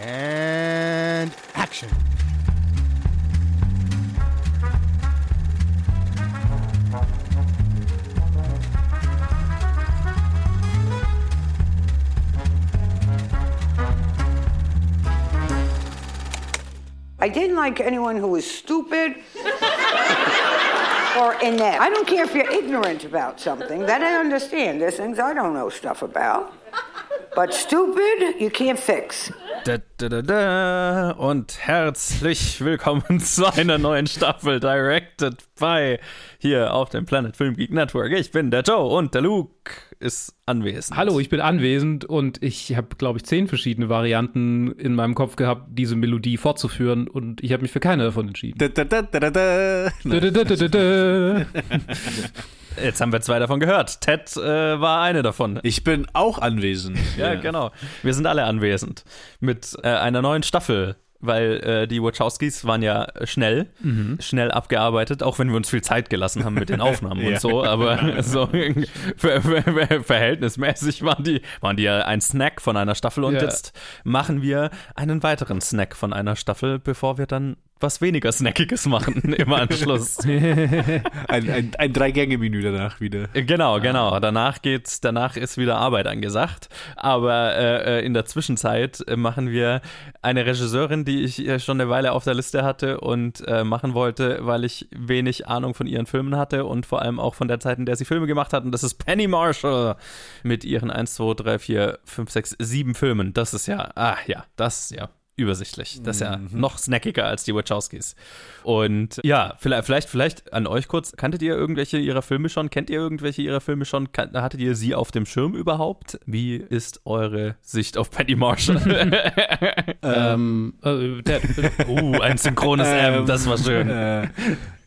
And action. I didn't like anyone who was stupid or inept. I don't care if you're ignorant about something. That I understand. There's things I don't know stuff about. But stupid, you can't fix. Da, da, da, da. Und herzlich willkommen zu einer neuen Staffel Directed by hier auf dem Planet Film Geek Network. Ich bin der Joe und der Luke ist anwesend. Hallo, ich bin anwesend und ich habe, glaube ich, zehn verschiedene Varianten in meinem Kopf gehabt, diese Melodie fortzuführen und ich habe mich für keine davon entschieden. Jetzt haben wir zwei davon gehört. Ted äh, war eine davon. Ich bin auch anwesend. Ja, genau. Wir sind alle anwesend mit äh, einer neuen Staffel, weil äh, die Wachowskis waren ja schnell, schnell abgearbeitet, auch wenn wir uns viel Zeit gelassen haben mit den Aufnahmen Ja, und so, aber so ver ver ver verhältnismäßig waren die, waren die ja ein Snack von einer Staffel und Ja. jetzt machen wir einen weiteren Snack von einer Staffel, bevor wir dann was weniger Snackiges machen im Anschluss. Ein, ein, ein Drei-Gänge-Menü danach wieder. Genau, genau. Danach geht's, danach ist wieder Arbeit angesagt. Aber äh, äh, in der Zwischenzeit äh, machen wir eine Regisseurin, die ich äh, schon eine Weile auf der Liste hatte und äh, machen wollte, weil ich wenig Ahnung von ihren Filmen hatte und vor allem auch von der Zeit, in der sie Filme gemacht hat. Und das ist Penny Marshall mit ihren 1, 2, 3, 4, 5, 6, 7 Filmen. Das ist ja, ah ja, das ja übersichtlich. Das ist ja noch snackiger als die Wachowskis. Und ja, vielleicht, vielleicht, vielleicht an euch kurz. Kanntet ihr irgendwelche ihrer Filme schon? Kennt ihr irgendwelche ihrer Filme schon? Kan hattet ihr sie auf dem Schirm überhaupt? Wie ist eure Sicht auf Penny Marshall? ähm, äh, der, uh, ein synchrones M, Ähm, das war schön. Äh,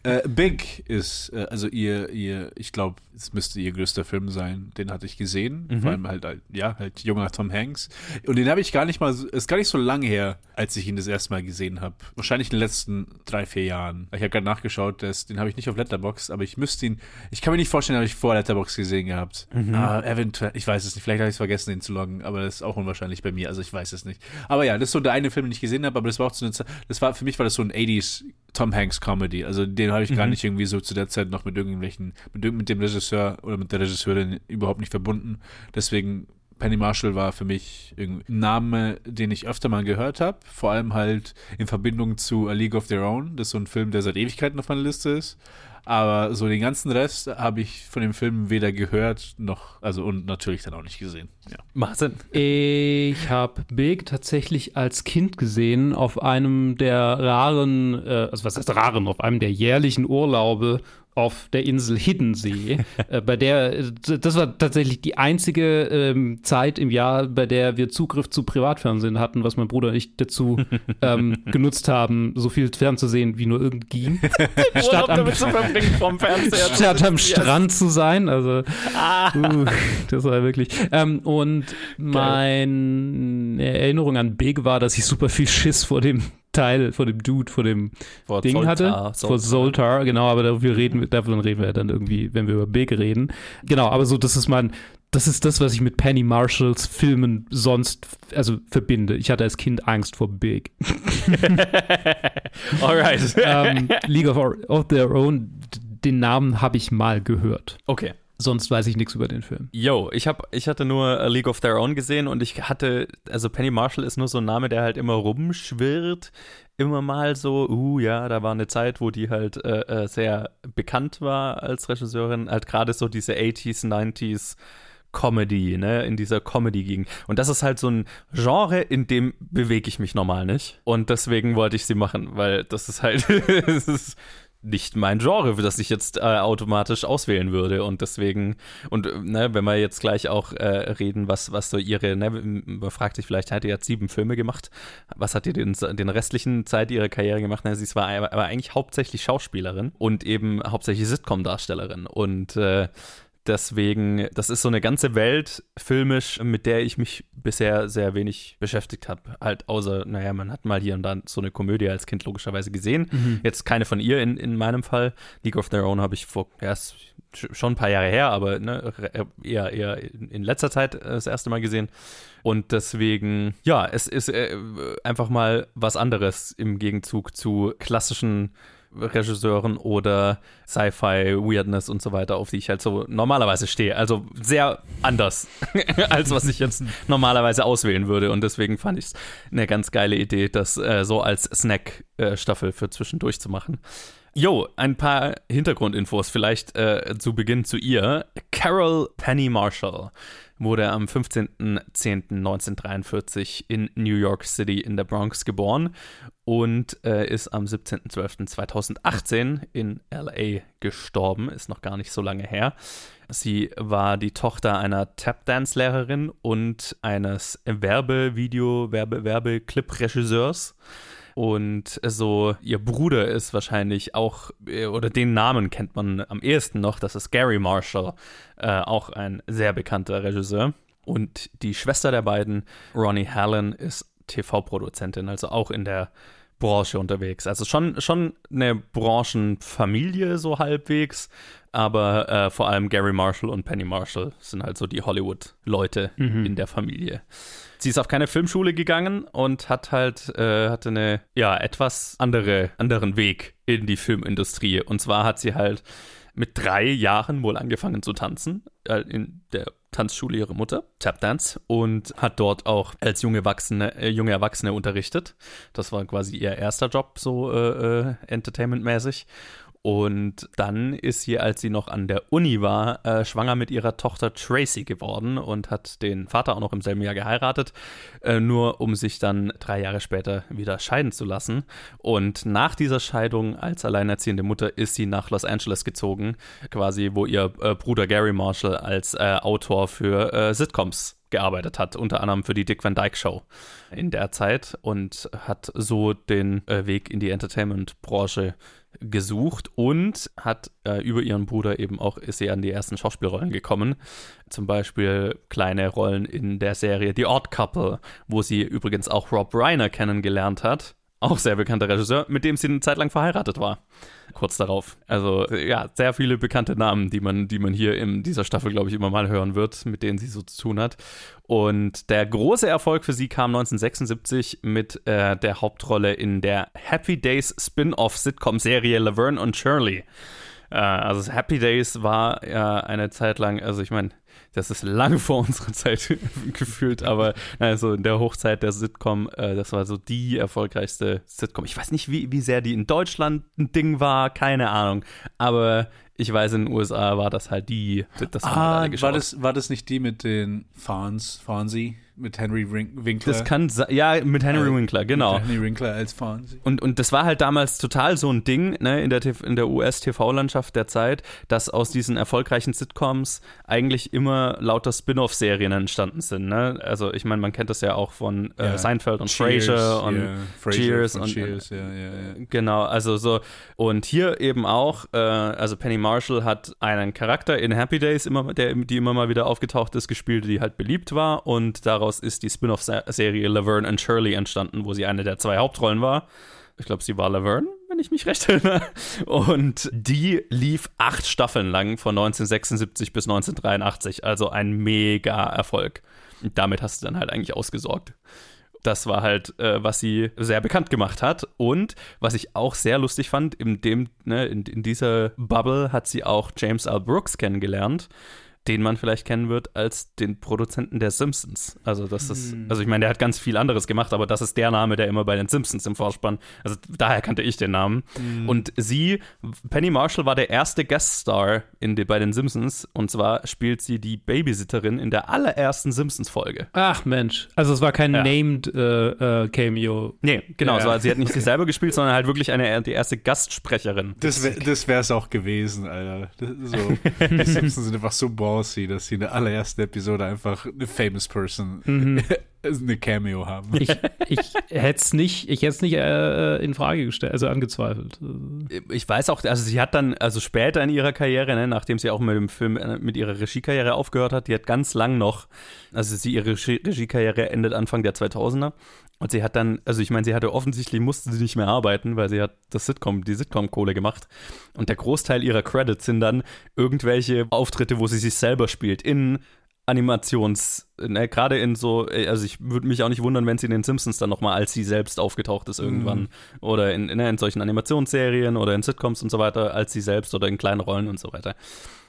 äh, Big ist, äh, also ihr, ihr, ich glaube, es müsste ihr größter Film sein. Den hatte ich gesehen. Vor allem halt, halt, ja, halt junger Tom Hanks. Und den habe ich gar nicht mal, so- ist gar nicht so lange her, als ich ihn das erste Mal gesehen habe. Wahrscheinlich in den letzten drei, vier Jahren. Ich habe gerade nachgeschaut, das, den habe ich nicht auf Letterbox, aber ich müsste ihn, ich kann mir nicht vorstellen, habe ich vor Letterbox gesehen gehabt. Ah, eventuell, ich weiß es nicht. Vielleicht habe ich es vergessen, den zu loggen, aber das ist auch unwahrscheinlich bei mir. Also ich weiß es nicht. Aber ja, das ist so der eine Film, den ich gesehen habe, aber das war auch zu einer Zeit, das war, für mich war das so ein 80s Tom Hanks Comedy. Also den habe ich gar nicht irgendwie so zu der Zeit noch mit irgendwelchen, mit, mit dem Regisseur oder mit der Regisseurin überhaupt nicht verbunden. Deswegen Penny Marshall war für mich ein Name, den ich öfter mal gehört habe. Vor allem halt in Verbindung zu A League of Their Own. Das ist so ein Film, der seit Ewigkeiten auf meiner Liste ist. Aber so den ganzen Rest habe ich von dem Film weder gehört noch, also und natürlich dann auch nicht gesehen. Ja. Macht Sinn. ich habe Big tatsächlich als Kind gesehen auf einem der raren, äh, also was heißt raren, auf einem der jährlichen Urlaube auf der Insel Hiddensee, äh, bei der, das war tatsächlich die einzige ähm, Zeit im Jahr, bei der wir Zugriff zu Privatfernsehen hatten, was mein Bruder und ich dazu ähm, genutzt haben, so viel fernzusehen, wie nur irgend ging. Urlaub am-. Statt am Strand zu sein, also uh, das war wirklich. Ähm, und meine Erinnerung an Big war, dass ich super viel Schiss vor dem Teil, vor dem Dude, vor dem Vor Ding Zoltar, hatte. Zoltar. Vor Zoltar, genau, aber darüber reden, davon reden wir dann irgendwie, wenn wir über Big reden. Genau, aber so, das ist mein, das ist das, was ich mit Penny Marshalls Filmen sonst, also verbinde. Ich hatte als Kind Angst vor Big. Alright. ähm, League of, of Their Own, den Namen habe ich mal gehört. Okay. Sonst weiß ich nichts über den Film. Yo, ich hab, ich hatte nur A League of Their Own gesehen und ich hatte, also Penny Marshall ist nur so ein Name, der halt immer rumschwirrt. Immer mal so, uh, ja, da war eine Zeit, wo die halt äh, äh, sehr bekannt war als Regisseurin, halt gerade so diese 80s, 90s Comedy, ne, in dieser Comedy ging. Und das ist halt so ein Genre, in dem bewege ich mich normal nicht. Und deswegen wollte ich sie machen, weil das ist halt, es ist nicht mein Genre, das ich jetzt äh, automatisch auswählen würde. Und deswegen, und äh, ne, wenn wir jetzt gleich auch äh, reden, was, was so ihre, ne, man fragt sich vielleicht, hat die jetzt sieben Filme gemacht? Was hat die den, den restlichen Zeit ihrer Karriere gemacht? Ne, sie war aber eigentlich hauptsächlich Schauspielerin und eben hauptsächlich Sitcom-Darstellerin. Und äh, deswegen, das ist so eine ganze Welt filmisch, mit der ich mich bisher sehr wenig beschäftigt habe. Halt außer, naja, man hat mal hier und da so eine Komödie als Kind logischerweise gesehen. Mhm. Jetzt keine von ihr in, in meinem Fall. League of Their Own habe ich vor, ist schon ein paar Jahre her, aber ne, eher, eher in letzter Zeit äh, das erste Mal gesehen. Und deswegen, ja, es ist äh, einfach mal was anderes im Gegenzug zu klassischen Regisseuren oder Sci-Fi, Weirdness und so weiter, auf die ich halt so normalerweise stehe. Also sehr anders, als was ich jetzt normalerweise auswählen würde. Und deswegen fand ich es eine ganz geile Idee, das äh, so als Snack-Staffel für zwischendurch zu machen. Jo, ein paar Hintergrundinfos vielleicht äh, zu Beginn zu ihr. Carol Penny Marshall wurde am 15.10.1943 in New York City in der Bronx geboren und äh, ist am 17.12.2018 in LA gestorben, ist noch gar nicht so lange her. Sie war die Tochter einer Tapdance-Lehrerin und eines Werbevideo, Werbe, Werbeclip-Regisseurs. Und so, ihr Bruder ist wahrscheinlich auch, äh, oder den Namen kennt man am ehesten noch, das ist Gary Marshall, äh, auch ein sehr bekannter Regisseur. Und die Schwester der beiden, Ronnie Hallen, ist TV-Produzentin, also auch in der Branche unterwegs. Also schon, schon eine Branchenfamilie so halbwegs, aber äh, vor allem Gary Marshall und Penny Marshall sind halt so die Hollywood-Leute Mhm. in der Familie. Sie ist auf keine Filmschule gegangen und hat halt äh, hatte eine ja etwas andere anderen Weg in die Filmindustrie. Und zwar hat sie halt mit drei Jahren wohl angefangen zu tanzen äh, in der Tanzschule ihrer Mutter, Tapdance, und hat dort auch als junge Erwachsene, äh, junge Erwachsene unterrichtet. Das war quasi ihr erster Job, so äh, äh, entertainmentmäßig. Und dann ist sie, als sie noch an der Uni war, äh, schwanger mit ihrer Tochter Tracy geworden und hat den Vater auch noch im selben Jahr geheiratet, äh, nur um sich dann drei Jahre später wieder scheiden zu lassen. Und nach dieser Scheidung als alleinerziehende Mutter ist sie nach Los Angeles gezogen, quasi wo ihr äh, Bruder Gary Marshall als äh, Autor für äh, Sitcoms gearbeitet hat, unter anderem für die Dick Van Dyke Show in der Zeit und hat so den äh, Weg in die Entertainment-Branche gesucht und hat äh, über ihren Bruder eben auch ist sie an die ersten Schauspielrollen gekommen. Zum Beispiel kleine Rollen in der Serie The Odd Couple, wo sie übrigens auch Rob Reiner kennengelernt hat. Auch sehr bekannter Regisseur, mit dem sie eine Zeit lang verheiratet war. Kurz darauf. Also ja, sehr viele bekannte Namen, die man, die man hier in dieser Staffel, glaube ich, immer mal hören wird, mit denen sie so zu tun hat. Und der große Erfolg für sie kam 1976 mit äh, der Hauptrolle in der Happy Days Spin-off-Sitcom-Serie Laverne und Shirley. Äh, also Happy Days war ja eine Zeit lang, also ich meine, das ist lange vor unserer Zeit gefühlt, aber also in der Hochzeit der Sitcom, äh, das war so die erfolgreichste Sitcom. Ich weiß nicht, wie, wie sehr die in Deutschland ein Ding war, keine Ahnung. Aber ich weiß, in den USA war das halt die, das haben wir Ah, alle geschaut. war das, war das nicht die mit den Fawns, Fonzie, mit Henry Wink Winkler? das kann ja, mit Henry Äh, Winkler, genau. Mit Henry Winkler als Fonzie. Und, und das war halt damals total so ein Ding ne, in der, TV in der US-TV-Landschaft der Zeit, dass aus diesen erfolgreichen Sitcoms eigentlich immer lauter Spin-off-Serien entstanden sind. Ne? Also ich meine, man kennt das ja auch von äh, Ja. Seinfeld und Cheers, Frasier und ja, Frasier Cheers und Cheers, ja, ja, ja. Genau, also so. Und hier eben auch, äh, also Penny Marshall hat einen Charakter in Happy Days, immer, der, die immer mal wieder aufgetaucht ist, gespielt, die halt beliebt war. Und daraus ist die Spin-off-Serie Laverne and Shirley entstanden, wo sie eine der zwei Hauptrollen war. Ich glaube, sie war Laverne, wenn ich mich recht erinnere. Und die lief acht Staffeln lang von 1976 bis 1983. Also ein mega Erfolg. Und damit hast du dann halt eigentlich ausgesorgt. Das war halt, äh, was sie sehr bekannt gemacht hat. Und was ich auch sehr lustig fand, in, dem, ne, in, in dieser Bubble hat sie auch James L. Brooks kennengelernt, den man vielleicht kennen wird als den Produzenten der Simpsons. Also das ist, also ich meine, der hat ganz viel anderes gemacht, aber das ist der Name, der immer bei den Simpsons im Vorspann. Also daher kannte ich den Namen. Und sie, Penny Marshall, war der erste Gueststar in die, bei den Simpsons. Und zwar spielt sie die Babysitterin in der allerersten Simpsons-Folge. Ach Mensch, also es war kein Ja. Named äh, äh, Cameo. Nee, genau. Ja. So, also sie hat nicht sich selber gespielt, sondern halt wirklich eine, die erste Gastsprecherin. Das, wär, das wäre es auch gewesen, Alter. Das, so, die Simpsons sind einfach so aussieht, dass sie in der allerersten Episode einfach eine famous person eine Cameo haben. Ich, ich hätte es nicht, ich hätte nicht äh, in Frage gestellt, also angezweifelt. Ich weiß auch, also sie hat dann, also später in ihrer Karriere, ne, nachdem sie auch mit dem Film, äh, mit ihrer Regiekarriere aufgehört hat, die hat ganz lang noch, also sie, ihre Regie- Regiekarriere endet Anfang der 2000er. Und sie hat dann, also ich meine, sie hatte offensichtlich, musste sie nicht mehr arbeiten, weil sie hat das Sitcom, die Sitcom-Kohle gemacht. Und der Großteil ihrer Credits sind dann irgendwelche Auftritte, wo sie sich selber spielt, in Animations, ne, gerade in so, äh, also ich würde mich auch nicht wundern, wenn sie in den Simpsons dann nochmal als sie selbst aufgetaucht ist irgendwann. Oder in, in, in solchen Animationsserien oder in Sitcoms und so weiter, als sie selbst oder in kleinen Rollen und so weiter.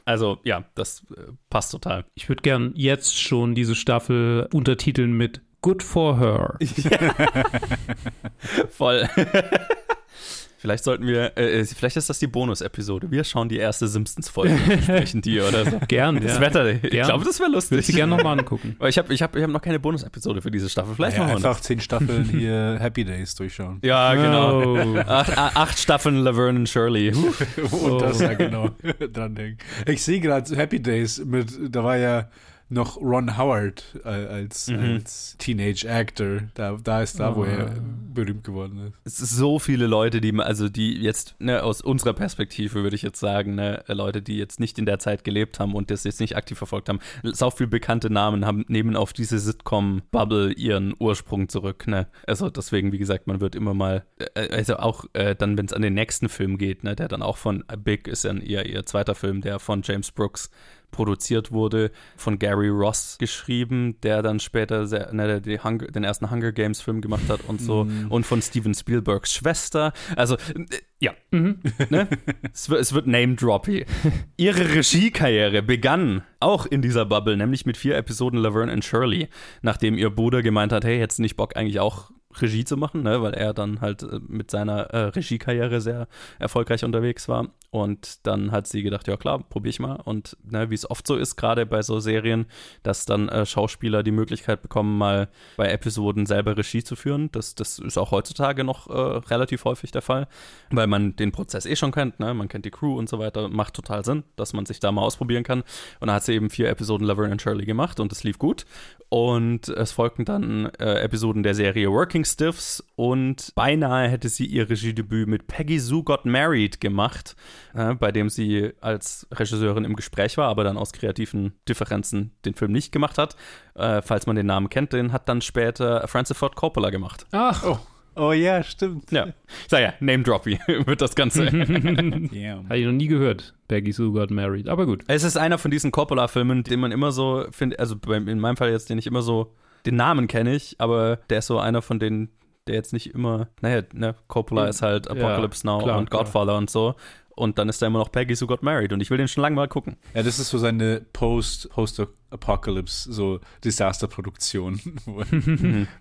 Also ja, das äh, passt total. Ich würde gern jetzt schon diese Staffel untertiteln mit Good for Her. Voll. Vielleicht sollten wir, äh, vielleicht ist das die Bonus-Episode. Wir schauen die erste Simpsons-Folge und sprechen die oder so. Gern, Das ja. Wetter, ich Gern. glaube, das wäre lustig. Würde sie gerne nochmal angucken. Aber ich habe ich hab, ich hab noch keine Bonus-Episode für diese Staffel. Vielleicht Ja, machen wir einfach zehn Staffeln hier Happy Days durchschauen. Ja, genau. Oh. Acht, acht Staffeln Laverne und Shirley. Und das ja genau dran denken. Ich sehe gerade Happy Days mit, da war ja noch Ron Howard äh, als, als Teenage Actor. Da, da ist da, wo er berühmt geworden ist. Es ist so viele Leute, die, also die jetzt, ne, aus unserer Perspektive würde ich jetzt sagen, ne, Leute, die jetzt nicht in der Zeit gelebt haben und das jetzt nicht aktiv verfolgt haben, so viele bekannte Namen haben, nehmen auf diese Sitcom-Bubble ihren Ursprung zurück, ne. Also deswegen, wie gesagt, man wird immer mal, äh, also auch äh, dann, wenn es an den nächsten Film geht, ne, der dann auch von Big ist dann ihr, ihr zweiter Film, der von James Brooks produziert wurde, von Gary Ross geschrieben, der dann später sehr, ne, Hunger, den ersten Hunger Games Film gemacht hat und so und von Steven Spielbergs Schwester. Also äh, ja, ne? es, wird, es wird Name-Droppy. Ihre Regiekarriere begann auch in dieser Bubble, nämlich mit vier Episoden Laverne and Shirley, nachdem ihr Bruder gemeint hat, hey, hättest du nicht Bock eigentlich auch Regie zu machen, ne? weil er dann halt äh, mit seiner äh, Regiekarriere sehr erfolgreich unterwegs war. Und dann hat sie gedacht, ja klar, probier ich mal. Und ne, wie es oft so ist, gerade bei so Serien, dass dann äh, Schauspieler die Möglichkeit bekommen, mal bei Episoden selber Regie zu führen. Das, das ist auch heutzutage noch äh, relativ häufig der Fall, weil man den Prozess eh schon kennt, ne? man kennt die Crew und so weiter. Macht total Sinn, dass man sich da mal ausprobieren kann. Und dann hat sie eben vier Episoden Laverne and Shirley gemacht und es lief gut. Und es folgten dann äh, Episoden der Serie Working Stiffs und beinahe hätte sie ihr Regiedebüt mit Peggy Sue Got Married gemacht, äh, bei dem sie als Regisseurin im Gespräch war, aber dann aus kreativen Differenzen den Film nicht gemacht hat. Äh, falls man den Namen kennt, den hat dann später Francis Ford Coppola gemacht. Ach, Oh. Oh ja, stimmt. Ja, sag ja, Name Droppy wird das Ganze. Yeah. habe ich noch nie gehört. Peggy Sue got married. Aber gut. Es ist einer von diesen Coppola-Filmen, den man immer so findet, also in meinem Fall jetzt, den ich immer so, den Namen kenne ich, aber der ist so einer von denen, der jetzt nicht immer, naja, ne, Coppola ist halt Ja, Apocalypse Now klar, und klar. Godfather und so. Und dann ist da immer noch Peggy Sue Got Married und ich will den schon lange mal gucken. Ja, das ist so seine Post, Post-Apocalypse, so Disasterproduktion, wo,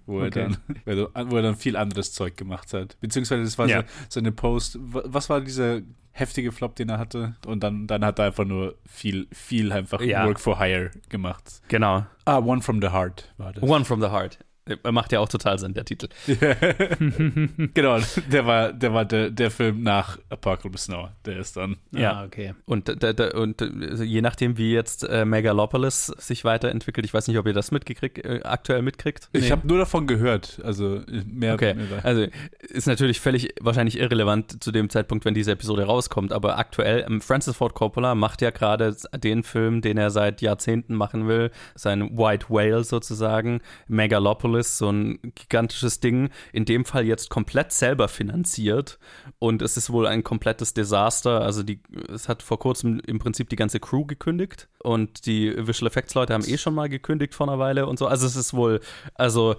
wo, er Okay. dann, wo er- dann viel anderes Zeug gemacht hat. Beziehungsweise das war Ja. so, seine Post, wa- was war dieser heftige Flop, den er hatte? Und dann, dann hat er einfach nur viel, viel einfach Ja. Work for Hire gemacht. Genau. Ah, One from the Heart war das. One from the Heart. Äh, Macht ja auch total Sinn, der Titel. genau, der war, der, war der, der Film nach Apocalypse Now. Der ist dann. Ja. Ah, okay. Und, da, da, und äh, je nachdem, wie jetzt äh, Megalopolis sich weiterentwickelt, ich weiß nicht, ob ihr das mitgekriegt, äh, aktuell mitkriegt. Ich Nee. habe nur davon gehört. Also mehr. Okay, mehr also ist natürlich völlig wahrscheinlich irrelevant zu dem Zeitpunkt, wenn diese Episode rauskommt, aber aktuell, ähm, Francis Ford Coppola macht ja gerade den Film, den er seit Jahrzehnten machen will, sein White Whale sozusagen, Megalopolis, so ein gigantisches Ding, in dem Fall jetzt komplett selber finanziert. Und es ist wohl ein komplettes Desaster, also die, es hat vor kurzem im Prinzip die ganze Crew gekündigt. Und die Visual Effects Leute haben eh schon mal gekündigt vor einer Weile und so, also es ist wohl, also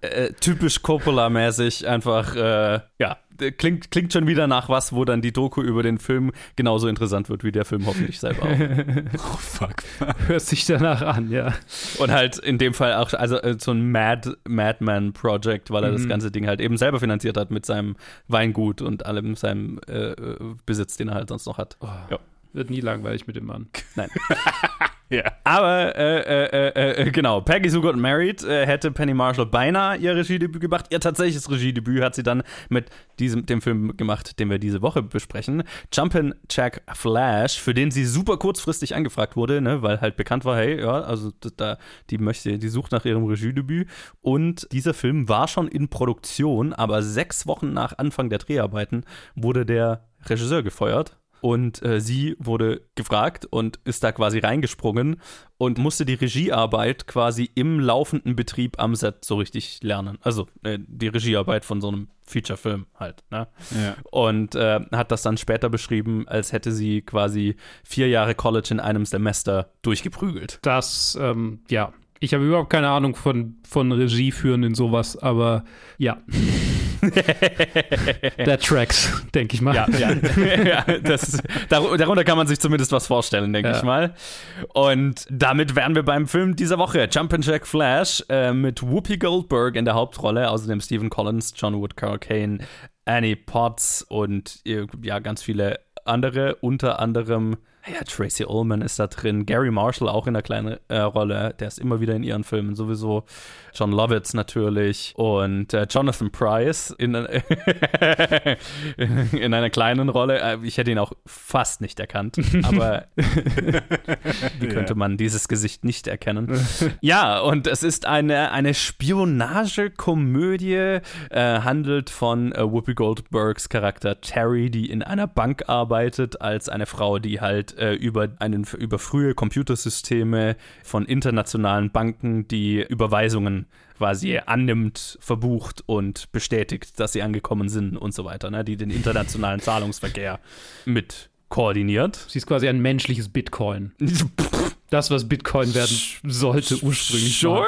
äh, typisch Coppola-mäßig einfach, äh, ja, klingt, klingt schon wieder nach was, wo dann die Doku über den Film genauso interessant wird wie der Film hoffentlich selber auch. oh, fuck. Hört sich danach an, ja. Und halt in dem Fall auch, also äh, so ein Mad, Madman-Project, weil er das ganze Ding halt eben selber finanziert hat mit seinem Weingut und allem seinem äh, äh, Besitz, den er halt sonst noch hat. Ja. Wird nie langweilig mit dem Mann. Nein. Ja. Aber äh, äh, äh, genau, Peggy Sue Got Married äh, hätte Penny Marshall beinahe ihr Regiedebüt gemacht. Ihr tatsächliches Regiedebüt hat sie dann mit diesem dem Film gemacht, den wir diese Woche besprechen. Jumpin' Jack Flash, für den sie super kurzfristig angefragt wurde, ne, weil halt bekannt war, hey, ja, also da die möchte, die sucht nach ihrem Regiedebüt. Und dieser Film war schon in Produktion, aber sechs Wochen nach Anfang der Dreharbeiten wurde der Regisseur gefeuert und äh, sie wurde gefragt und ist da quasi reingesprungen und musste die Regiearbeit quasi im laufenden Betrieb am Set so richtig lernen. Also äh, die Regiearbeit von so einem Feature-Film halt. Ne? Ja. Und äh, hat das dann später beschrieben, als hätte sie quasi vier Jahre College in einem Semester durchgeprügelt. Das, ähm, ja. Ich habe überhaupt keine Ahnung von, von Regie führen in sowas, aber ja. Der Tracks, denke ich mal. Ja, ja. ja das, dar- darunter kann man sich zumindest was vorstellen, denke Ja. ich mal. Und damit wären wir beim Film dieser Woche. Jumpin' Jack Flash äh, mit Whoopi Goldberg in der Hauptrolle, außerdem Stephen Collins, John Wood, Carol Kane, Annie Potts und äh, ja, ganz viele andere, unter anderem ja, Tracy Ullman ist da drin, Gary Marshall auch in einer kleinen äh, Rolle, der ist immer wieder in ihren Filmen sowieso, John Lovitz natürlich. Und äh, Jonathan Price in, in einer kleinen Rolle. Äh, Ich hätte ihn auch fast nicht erkannt, aber wie könnte man dieses Gesicht nicht erkennen? Ja, und es ist eine, eine Spionagekomödie, äh, handelt von äh, Whoopi Goldbergs Charakter Terry, die in einer Bank arbeitet, als eine Frau, die halt äh, über, einen, über frühe Computersysteme von internationalen Banken die Überweisungen quasi annimmt, verbucht und bestätigt, dass sie angekommen sind und so weiter, ne? die den internationalen Zahlungsverkehr mit koordiniert. Sie ist quasi ein menschliches Bitcoin. Das, was Bitcoin werden sollte ursprünglich. Sure.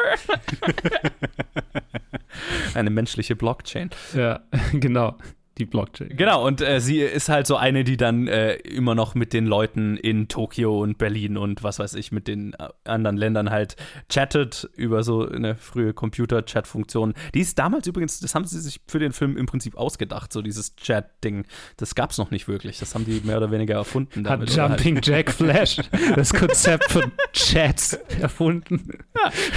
Eine menschliche Blockchain. Ja, genau. Die Blockchain. Genau, und äh, sie ist halt so eine, die dann äh, immer noch mit den Leuten in Tokio und Berlin und was weiß ich, mit den äh, anderen Ländern halt chattet über so eine frühe Computer-Chat-Funktion. Die ist damals übrigens, das haben sie sich für den Film im Prinzip ausgedacht, so dieses Chat-Ding. Das gab's noch nicht wirklich. Das haben die mehr oder weniger erfunden. Hat oder halt- Jumping Jack Flash das Konzept von Chats erfunden.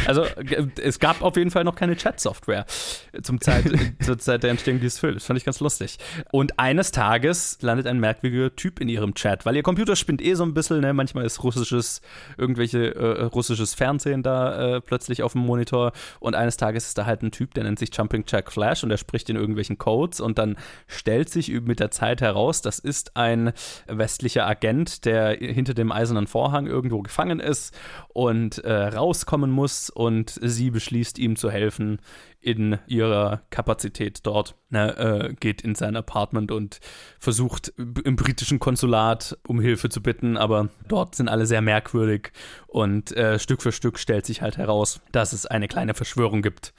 Also g- es gab auf jeden Fall noch keine Chat-Software zum Zeit, zur Zeit der Entstehung dieses Films. Fand ich ganz lustig. Und eines Tages landet ein merkwürdiger Typ in ihrem Chat, weil ihr Computer spinnt eh so ein bisschen, ne? Manchmal ist russisches, irgendwelche äh, russisches Fernsehen da äh, plötzlich auf dem Monitor. Und eines Tages ist da halt ein Typ, der nennt sich Jumping Jack Flash und der spricht in irgendwelchen Codes und dann stellt sich mit der Zeit heraus, das ist ein westlicher Agent, der hinter dem eisernen Vorhang irgendwo gefangen ist und äh, rauskommen muss und sie beschließt ihm zu helfen in ihrer Kapazität dort, ne, äh, geht in sein Apartment und versucht im britischen Konsulat um Hilfe zu bitten, aber dort sind alle sehr merkwürdig und äh, Stück für Stück stellt sich halt heraus, dass es eine kleine Verschwörung gibt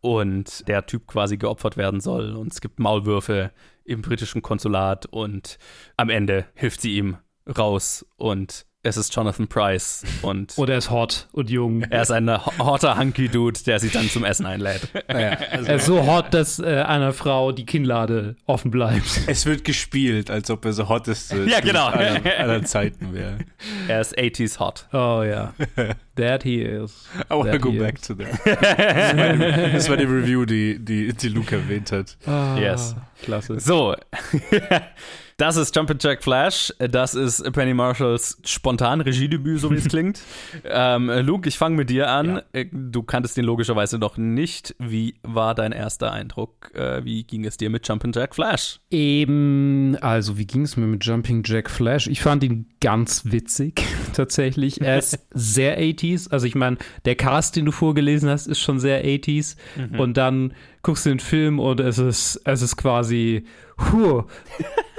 und der Typ quasi geopfert werden soll und es gibt Maulwürfe im britischen Konsulat und am Ende hilft sie ihm raus und es ist Jonathan Price und Oder er ist hot und jung. er ist ein ho- hotter Hunky-Dude, der sie dann zum Essen einlädt. Er ist so hot, dass äh, einer Frau die Kinnlade offen bleibt. Es wird gespielt, als ob er so hotteste Ja, genau. aller, aller Zeiten wäre. Er ist 80s hot. Oh ja. That he is. I wanna That go back is. to that. Das war, die, das war die Review, die, die, die Luke erwähnt hat. Ah, Yes. Klasse. So, das ist Jumpin' Jack Flash. Das ist Penny Marshalls spontan Regiedebüt, so wie es klingt. Ähm, Luke, ich fange mit dir an. Äh, Du kanntest ihn logischerweise noch nicht. Wie war dein erster Eindruck? Äh, Wie ging es dir mit Jumpin' Jack Flash? Eben, also wie ging es mir mit Jumping Jack Flash? Ich fand ihn ganz witzig, tatsächlich. Er ist sehr 80s. Also ich meine, der Cast, den du vorgelesen hast, ist schon sehr 80s. Und dann guckst den Film und es ist, es ist quasi, huh,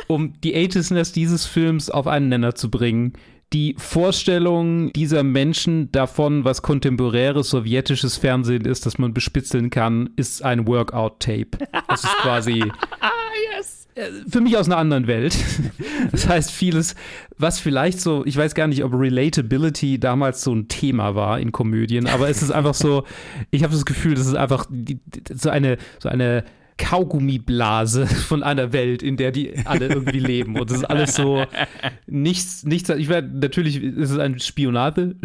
um die 80sness dieses Films auf einen Nenner zu bringen. Die Vorstellung dieser Menschen davon, was kontemporäres sowjetisches Fernsehen ist, das man bespitzeln kann, ist ein Workout-Tape. Das ist quasi äh, für mich aus einer anderen Welt. Das heißt, vieles, was vielleicht so, ich weiß gar nicht, ob Relatability damals so ein Thema war in Komödien, aber es ist einfach so, ich habe das Gefühl, das ist einfach so eine, so eine Kaugummiblase von einer Welt, in der die alle irgendwie leben. Und das ist alles so nichts, nichts. Ich werde natürlich ist es ein Spionage,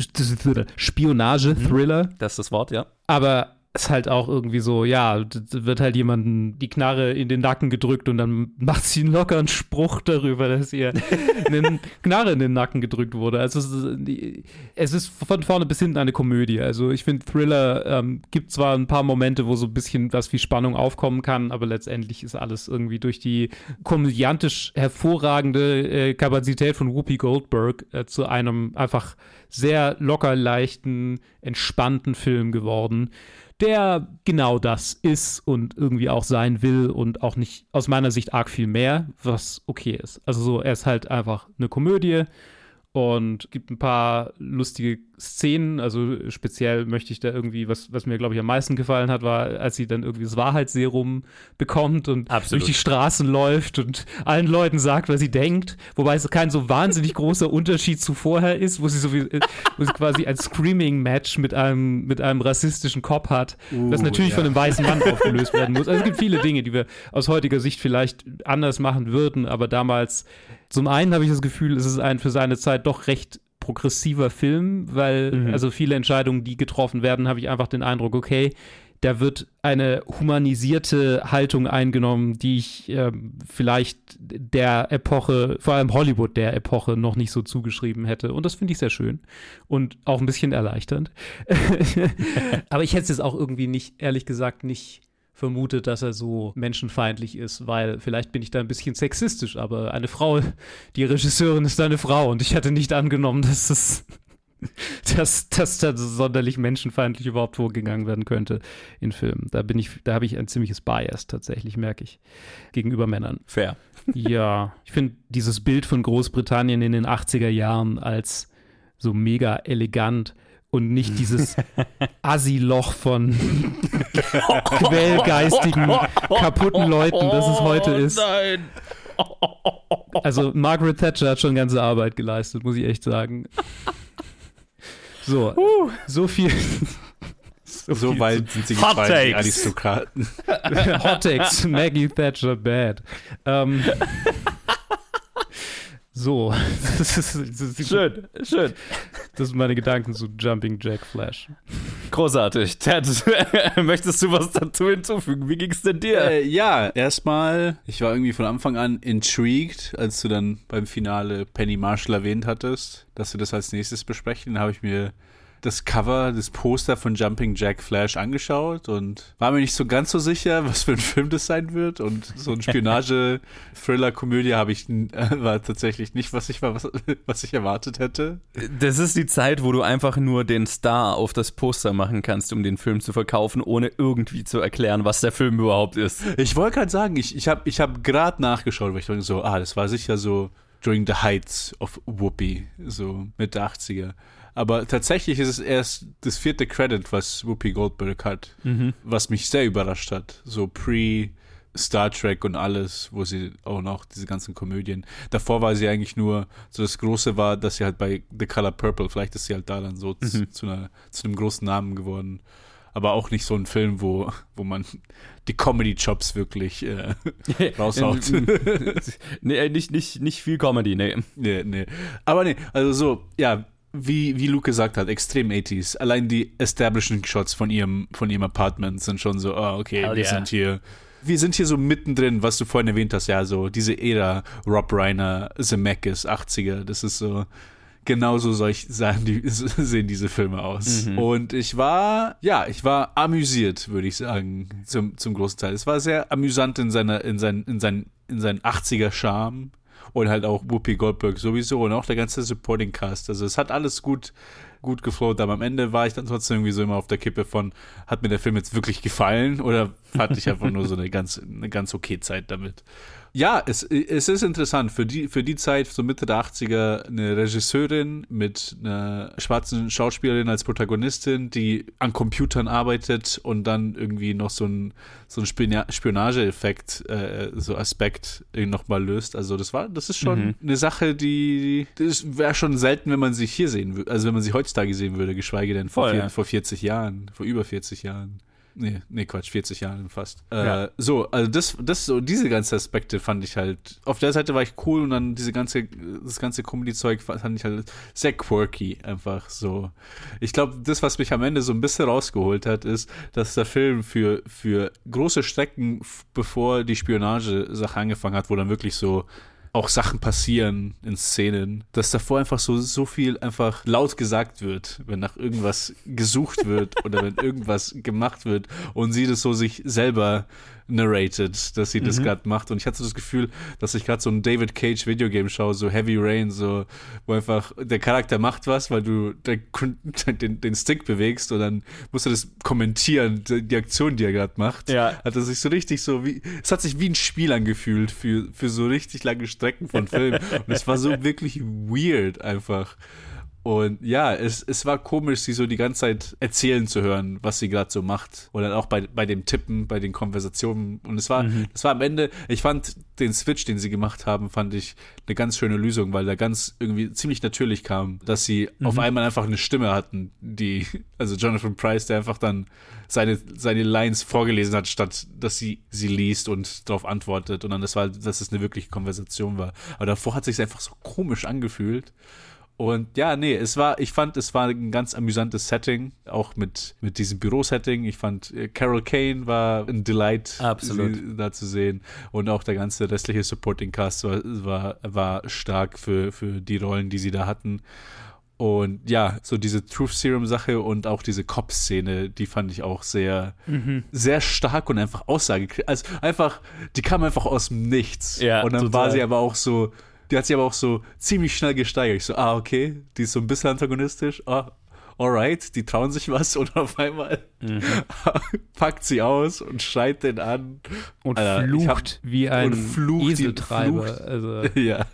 Spionage-Thriller. Das ist das Wort, ja. Aber ist halt auch irgendwie so, ja, wird halt jemandem die Knarre in den Nacken gedrückt und dann macht sie einen lockeren Spruch darüber, dass ihr eine Knarre in den Nacken gedrückt wurde. Also es ist, die- es ist von vorne bis hinten eine Komödie. Also ich finde, Thriller ähm, gibt zwar ein paar Momente, wo so ein bisschen was wie Spannung aufkommen kann, aber letztendlich ist alles irgendwie durch die komödiantisch hervorragende äh, Kapazität von Whoopi Goldberg äh, zu einem einfach sehr locker leichten, entspannten Film geworden der genau das ist und irgendwie auch sein will und auch nicht aus meiner Sicht arg viel mehr, was okay ist. Also so, er ist halt einfach eine Komödie und gibt ein paar lustige Szenen. Also speziell möchte ich da irgendwie, was, was mir, glaube ich, am meisten gefallen hat, war, als sie dann irgendwie das Wahrheitsserum bekommt und Absolut. durch die Straßen läuft und allen Leuten sagt, was sie denkt. Wobei es kein so wahnsinnig großer Unterschied zu vorher ist, wo sie so wie, wo sie quasi ein Screaming-Match mit einem, mit einem rassistischen Cop hat, das natürlich ja. von einem weißen Mann aufgelöst werden muss. Also es gibt viele Dinge, die wir aus heutiger Sicht vielleicht anders machen würden, aber damals, zum einen habe ich das Gefühl, es ist ein für seine Zeit doch recht progressiver Film, weil also viele Entscheidungen, die getroffen werden, habe ich einfach den Eindruck, okay, da wird eine humanisierte Haltung eingenommen, die ich ähm, vielleicht der Epoche, vor allem Hollywood der Epoche, noch nicht so zugeschrieben hätte. Und das finde ich sehr schön und auch ein bisschen erleichternd. Aber ich hätte es jetzt auch irgendwie nicht, ehrlich gesagt, nicht vermutet, dass er so menschenfeindlich ist, weil vielleicht bin ich da ein bisschen sexistisch, aber eine Frau, die Regisseurin ist eine Frau und ich hätte nicht angenommen, dass es dass, dass da sonderlich menschenfeindlich überhaupt vorgegangen werden könnte in Filmen. Da bin ich, da habe ich ein ziemliches Bias tatsächlich, merke ich, gegenüber Männern. Fair. Ja, ich finde dieses Bild von Großbritannien in den 80er Jahren als so mega elegant und nicht dieses Assi-Loch von quellgeistigen, kaputten Leuten, das es heute ist. Nein. Also Margaret Thatcher hat schon ganze Arbeit geleistet, muss ich echt sagen. So, so viel. So weit sind sie Hot gefallen, die. Aristokraten. Hot Takes, Maggie Thatcher bad. Ähm, so, das ist, das, ist, Schön, schön. das sind meine Gedanken zu Jumping Jack Flash. Großartig. Ted, möchtest du was dazu hinzufügen? Wie ging's denn dir? Äh, ja, erstmal, ich war irgendwie von Anfang an intrigued, als du dann beim Finale Penny Marshall erwähnt hattest, dass wir das als nächstes besprechen. Dann habe ich mir das Cover, das Poster von Jumping Jack Flash angeschaut und war mir nicht so ganz so sicher, was für ein Film das sein wird. Und so ein Spionage-Thriller-Komödie habe ich äh, war tatsächlich nicht, was ich was, was ich erwartet hätte. Das ist die Zeit, wo du einfach nur den Star auf das Poster machen kannst, um den Film zu verkaufen, ohne irgendwie zu erklären, was der Film überhaupt ist. Ich wollte gerade sagen, ich, ich habe ich hab gerade nachgeschaut, weil ich dachte so, ah, das war sicher so During the Heights of Whoopi, so Mitte 80er. Aber tatsächlich ist es erst das vierte Credit, was Whoopi Goldberg hat, was mich sehr überrascht hat. So pre Star Trek und alles, wo sie auch noch diese ganzen Komödien. Davor war sie eigentlich nur, so das Große war, dass sie halt bei The Color Purple, vielleicht ist sie halt da dann so zu, zu, einer, zu einem großen Namen geworden. Aber auch nicht so ein Film, wo, wo man die Comedy-Chops wirklich äh, raushaut. nee, nicht, nicht, nicht viel Comedy, nee. nee, nee. Aber nee, also so, ja, wie, wie Luke gesagt hat, extrem 80s. Allein die Establishing Shots von ihrem, von ihrem Apartment sind schon so, ah, okay, Hell wir yeah. sind hier. Wir sind hier so mittendrin, was du vorhin erwähnt hast, ja, so diese Ära Rob Reiner, Zemeckis, 80er, das ist so, genauso solch sahen die, sehen diese Filme aus. Und ich war, ja, ich war amüsiert, würde ich sagen, zum, zum großen Teil. Es war sehr amüsant in seiner, in sein, in sein, in seinen 80er Charme und halt auch Whoopi Goldberg sowieso und auch der ganze Supporting Cast. Also es hat alles gut, gut geflowt, aber am Ende war ich dann trotzdem irgendwie so immer auf der Kippe von, hat mir der Film jetzt wirklich gefallen oder hatte ich einfach nur so eine ganz, eine ganz okay Zeit damit? Ja, es, es ist interessant. Für die, für die Zeit, so Mitte der 80er, eine Regisseurin mit einer schwarzen Schauspielerin als Protagonistin, die an Computern arbeitet und dann irgendwie noch so ein, so ein Spiona- Spionageeffekt, äh, so Aspekt nochmal löst. Also das war, das ist schon eine Sache, die, das wäre schon selten, wenn man sich hier sehen würde, also wenn man sie heutzutage sehen würde, geschweige denn vor, Voll, vier, ja. vor 40 Jahren, vor über 40 Jahren. Nee, nee, Quatsch, 40 Jahre fast. Ja. Äh, so, also das, das, so, diese ganzen Aspekte fand ich halt, auf der Seite war ich cool und dann diese ganze, das ganze Comedy-Zeug fand ich halt sehr quirky, einfach so. Ich glaube, das, was mich am Ende so ein bisschen rausgeholt hat, ist, dass der Film für, für große Strecken, bevor die Spionage-Sache angefangen hat, wo dann wirklich so auch Sachen passieren in Szenen, dass davor einfach so, so viel einfach laut gesagt wird, wenn nach irgendwas gesucht wird oder wenn irgendwas gemacht wird und sie das so sich selber narrated, dass sie das gerade macht. Und ich hatte so das Gefühl, dass ich gerade so ein David Cage Videogame schaue, so Heavy Rain, so, wo einfach der Charakter macht was, weil du den, den, Stick bewegst und dann musst du das kommentieren, die, Aktion, die er gerade macht. Ja. Hat er sich so richtig so wie, es hat sich wie ein Spiel angefühlt für, für so richtig lange Strecken von Filmen. Und es war so wirklich weird einfach. Und ja, es, es war komisch, sie so die ganze Zeit erzählen zu hören, was sie gerade so macht. Und dann auch bei, bei dem Tippen, bei den Konversationen. Und es war, es war am Ende, ich fand den Switch, den sie gemacht haben, fand ich eine ganz schöne Lösung, weil da ganz irgendwie ziemlich natürlich kam, dass sie auf einmal einfach eine Stimme hatten, die, also Jonathan Price, der einfach dann seine, seine Lines vorgelesen hat, statt dass sie sie liest und darauf antwortet. Und dann das war, dass es eine wirkliche Konversation war. Aber davor hat es sich einfach so komisch angefühlt. Und ja, nee, es war, ich fand, es war ein ganz amüsantes Setting, auch mit, mit diesem Bürosetting. Ich fand, äh, Carol Kane war ein Delight, Absolut. da zu sehen. Und auch der ganze restliche Supporting Cast war, war, war stark für, für die Rollen, die sie da hatten. Und ja, so diese Truth Serum Sache und auch diese Cop-Szene, die fand ich auch sehr, Mhm. sehr stark und einfach Aussage. Also einfach, die kam einfach aus dem Nichts. Ja, und dann total. war sie aber auch so, die hat sich aber auch so ziemlich schnell gesteigert. Ich so, ah, okay, die ist so ein bisschen antagonistisch. Ah, alright, die trauen sich was und auf einmal Mhm. packt sie aus und schreit den an. Und Alter, ich hab- flucht wie ein flucht die- Eseltreiber. flucht. Also, Ja.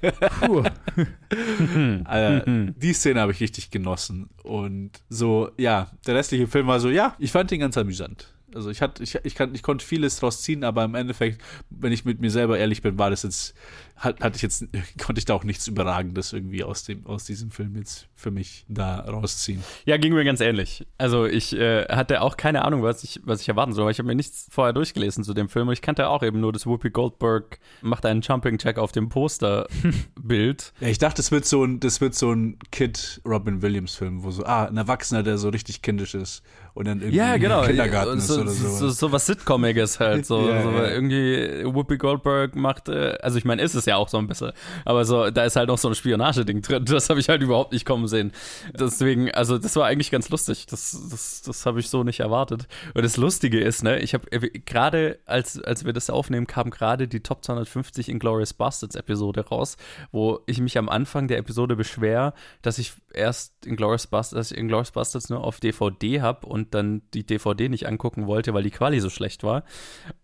Alter, die Szene habe ich richtig genossen. Und so, ja, der restliche Film war so, ja, ich fand ihn ganz amüsant. Also ich hatte, ich, ich, kann, ich konnte vieles draus ziehen, aber im Endeffekt, wenn ich mit mir selber ehrlich bin, war das jetzt, hat, hatte ich jetzt, konnte ich da auch nichts Überragendes irgendwie aus dem, aus diesem Film jetzt für mich da rausziehen. Ja, ging mir ganz ähnlich. Also ich äh, hatte auch keine Ahnung, was ich, was ich erwarten soll, weil ich habe mir nichts vorher durchgelesen zu dem Film und ich kannte auch eben nur, dass Whoopi Goldberg macht einen Jumping-Check auf dem Posterbild. Ja, ich dachte, das wird so ein, das wird so ein Kid Robin Williams Film, wo so, ah, ein Erwachsener, der so richtig kindisch ist und dann irgendwie Ja, genau. im Kindergarten Und ist so, oder so. so, so was Sitcomiges halt. So, Ja, so ja. irgendwie Whoopi Goldberg macht, äh, also ich meine, ist es ja auch so ein bisschen, aber so, da ist halt noch so ein Spionageding drin. Das habe ich halt überhaupt nicht kommen sehen. Deswegen, also das war eigentlich ganz lustig. Das, das, das habe ich so nicht erwartet. Und das Lustige ist, ne, ich habe gerade, als, als wir das aufnehmen, kam gerade die Top 250 Inglourious Bastards Episode raus, wo ich mich am Anfang der Episode beschwer, dass ich erst Inglourious Bastards, Inglourious Bastards nur auf DVD habe und dann die DVD nicht angucken wollte, weil die Quali so schlecht war.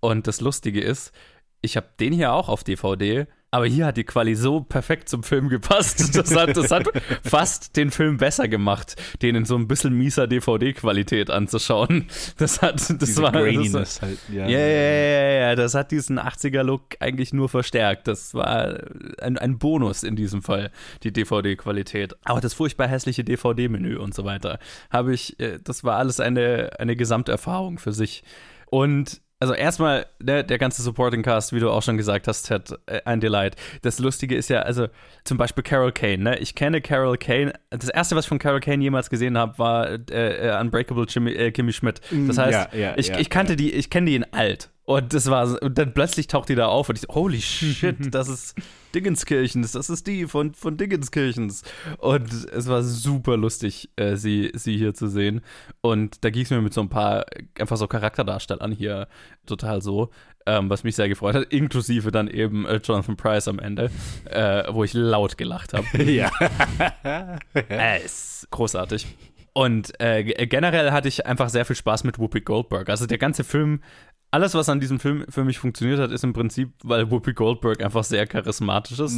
Und das Lustige ist, ich habe den hier auch auf DVD, aber hier hat die Quali so perfekt zum Film gepasst. Das hat, das hat fast den Film besser gemacht, den in so ein bisschen mieser DVD-Qualität anzuschauen. Das hat, das Diese war. Das, Graininess halt, ja. ja, ja, ja, ja, das hat diesen 80er-Look eigentlich nur verstärkt. Das war ein, ein Bonus in diesem Fall, die DVD-Qualität. Aber das furchtbar hässliche DVD-Menü und so weiter, habe ich, äh, das war alles eine, eine Gesamterfahrung für sich. Und also erstmal, ne, der ganze Supporting Cast, wie du auch schon gesagt hast, hat äh, ein Delight. Das Lustige ist ja, also zum Beispiel Carol Kane, ne? Ich kenne Carol Kane. Das erste, was ich von Carol Kane jemals gesehen habe, war äh, äh, Unbreakable Jimmy, äh, Kimmy Schmidt. Das heißt, ja, ja, ich, ja, ich kannte die, ich kenne die in alt. Und das war, und dann plötzlich taucht die da auf und ich so, holy shit, das ist Dingenskirchens, das ist die von, von Dingenskirchens. Und es war super lustig, äh, sie, sie hier zu sehen. Und da ging es mir mit so ein paar einfach so Charakterdarstellern hier total so, ähm, was mich sehr gefreut hat, inklusive dann eben äh, Jonathan Price am Ende, äh, wo ich laut gelacht habe. ja. Äh, ist großartig. Und äh, g- generell hatte ich einfach sehr viel Spaß mit Whoopi Goldberg. Also der ganze Film, alles, was an diesem Film für mich funktioniert hat, ist im Prinzip, weil Whoopi Goldberg einfach sehr charismatisch ist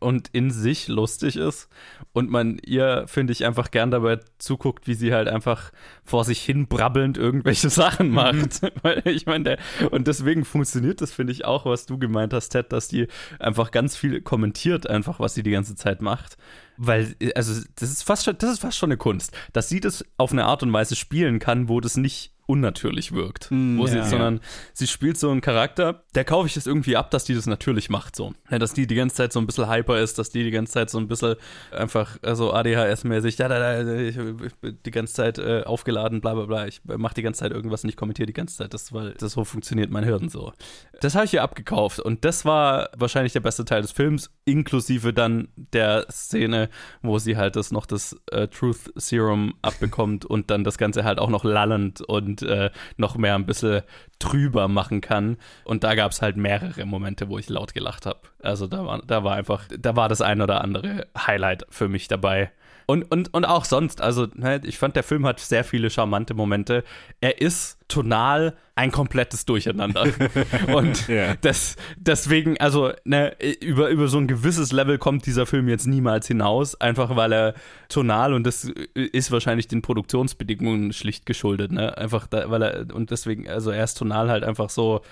und in sich lustig ist. Und man ihr, finde ich, einfach gern dabei zuguckt, wie sie halt einfach vor sich hin brabbelnd irgendwelche Sachen macht. weil ich meine, und deswegen funktioniert das, finde ich, auch, was du gemeint hast, Ted, dass die einfach ganz viel kommentiert, einfach, was sie die ganze Zeit macht. Weil, also, das ist fast schon, das ist fast schon eine Kunst, dass sie das auf eine Art und Weise spielen kann, wo das nicht unnatürlich wirkt. wo sie, ja. sondern sie spielt so einen Charakter, der kaufe ich es irgendwie ab, dass die das natürlich macht. So. Ja, dass die die ganze Zeit so ein bisschen hyper ist, dass die die ganze Zeit so ein bisschen einfach äh, so ADHS-mäßig, da, da, da, ich, ich bin die ganze Zeit äh, aufgeladen, bla bla bla. Ich mache die ganze Zeit irgendwas und ich kommentiere die ganze Zeit. Das, weil das so funktioniert mein Hirn so. Das habe ich ihr abgekauft und das war wahrscheinlich der beste Teil des Films, inklusive dann der Szene, wo sie halt das noch das äh, Truth Serum abbekommt und dann das Ganze halt auch noch lallend und äh, noch mehr ein bisschen trüber machen kann. Und da gab es halt mehrere Momente, wo ich laut gelacht habe. Also da war, da war einfach, da war das ein oder andere Highlight für mich dabei. Und, und, und auch sonst, also ne, ich fand, der Film hat sehr viele charmante Momente. Er ist tonal ein komplettes Durcheinander. und Ja. das, deswegen, also ne, über, über so ein gewisses Level kommt dieser Film jetzt niemals hinaus, einfach weil er tonal und das ist wahrscheinlich den Produktionsbedingungen schlicht geschuldet, ne? Einfach, da, weil er, und deswegen, also er ist tonal halt einfach so,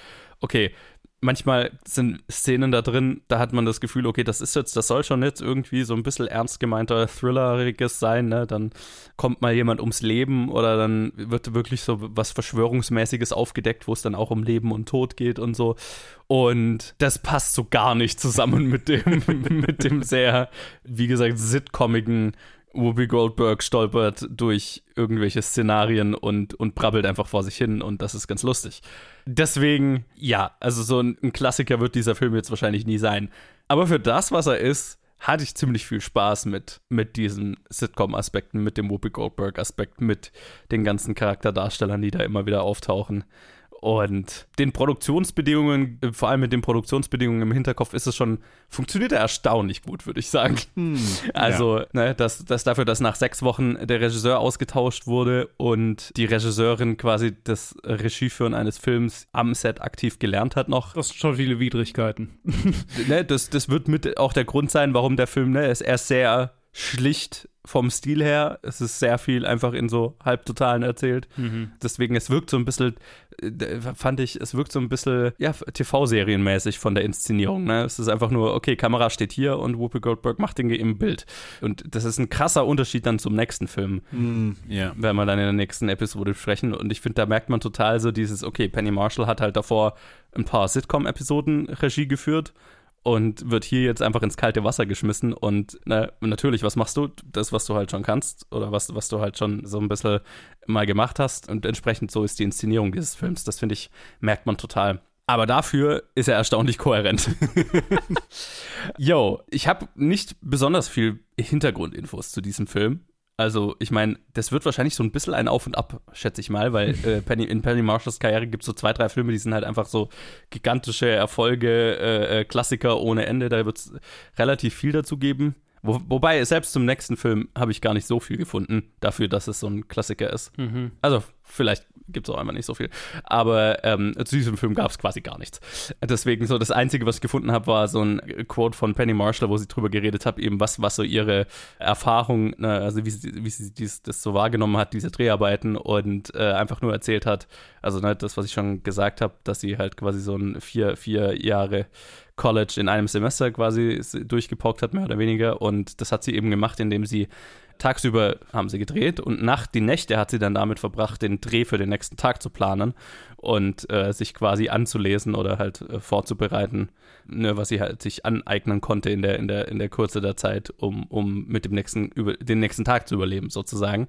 okay, manchmal sind Szenen da drin, da hat man das Gefühl, okay, das ist jetzt, das soll schon jetzt irgendwie so ein bisschen ernst gemeinter Thrilleriges sein, ne? Dann kommt mal jemand ums Leben oder dann wird wirklich so was Verschwörungsmäßiges aufgedeckt, wo es dann auch um Leben und Tod geht und so. Und das passt so gar nicht zusammen mit dem, mit dem sehr, wie gesagt, sitcomigen Whoopi Goldberg stolpert durch irgendwelche Szenarien und, und brabbelt einfach vor sich hin und das ist ganz lustig. Deswegen, ja, also so ein, ein Klassiker wird dieser Film jetzt wahrscheinlich nie sein. Aber für das, was er ist, hatte ich ziemlich viel Spaß mit, mit diesen Sitcom-Aspekten, mit dem Whoopi Goldberg-Aspekt, mit den ganzen Charakterdarstellern, die da immer wieder auftauchen. Und den Produktionsbedingungen, äh, vor allem mit den Produktionsbedingungen im Hinterkopf, ist es schon, funktioniert er erstaunlich gut, würde ich sagen. also, ne, dass, dass dafür, dass nach sechs Wochen der Regisseur ausgetauscht wurde und die Regisseurin quasi das Regieführen eines Films am Set aktiv gelernt hat noch, Das sind schon viele Widrigkeiten. ne, das, das wird mit auch der Grund sein, warum der Film, ne, ist er ist sehr schlicht vom Stil her. Es ist sehr viel einfach in so Halbtotalen erzählt. Deswegen, es wirkt so ein bisschen, äh, fand ich, es wirkt so ein bisschen, ja, TV-Serienmäßig von der Inszenierung. Ne? Es ist einfach nur, okay, Kamera steht hier und Whoopi Goldberg macht den im Bild. Und das ist ein krasser Unterschied dann zum nächsten Film Ja. werden wir dann in der nächsten Episode sprechen. Und ich finde, da merkt man total so dieses, okay, Penny Marshall hat halt davor ein paar Sitcom-Episoden Regie geführt und wird hier jetzt einfach ins kalte Wasser geschmissen. Und na, natürlich, was machst du? Das, was du halt schon kannst oder was, was du halt schon so ein bisschen mal gemacht hast. Und entsprechend so ist die Inszenierung dieses Films. Das finde ich, merkt man total. Aber dafür ist er erstaunlich kohärent. Yo, ich habe nicht besonders viel Hintergrundinfos zu diesem Film. Also, ich meine, das wird wahrscheinlich so ein bisschen ein Auf und Ab, schätze ich mal, weil äh, Penny, in Penny Marshalls Karriere gibt es so zwei, drei Filme, die sind halt einfach so gigantische Erfolge, äh, äh, Klassiker ohne Ende. Da wird es relativ viel dazu geben. Wo, wobei, selbst zum nächsten Film habe ich gar nicht so viel gefunden, dafür, dass es so ein Klassiker ist. Also, vielleicht gibt es auch einfach nicht so viel. Aber ähm, zu diesem Film gab es quasi gar nichts. Deswegen so das Einzige, was ich gefunden habe, war so ein Quote von Penny Marshall, wo sie drüber geredet hat, eben was, was so ihre Erfahrung, ne, also wie sie, wie sie dies, das so wahrgenommen hat, diese Dreharbeiten und äh, einfach nur erzählt hat, also ne, das, was ich schon gesagt habe, dass sie halt quasi so ein vier, vier Jahre College in einem Semester quasi durchgepaukt hat, mehr oder weniger. Und das hat sie eben gemacht, indem sie tagsüber haben sie gedreht und Nacht, die Nächte hat sie dann damit verbracht, den Dreh für den nächsten Tag zu planen und äh, sich quasi anzulesen oder halt äh, vorzubereiten, ne, was sie halt sich aneignen konnte in der, in der, in der Kürze der Zeit, um, um mit dem nächsten, über, den nächsten Tag zu überleben, sozusagen.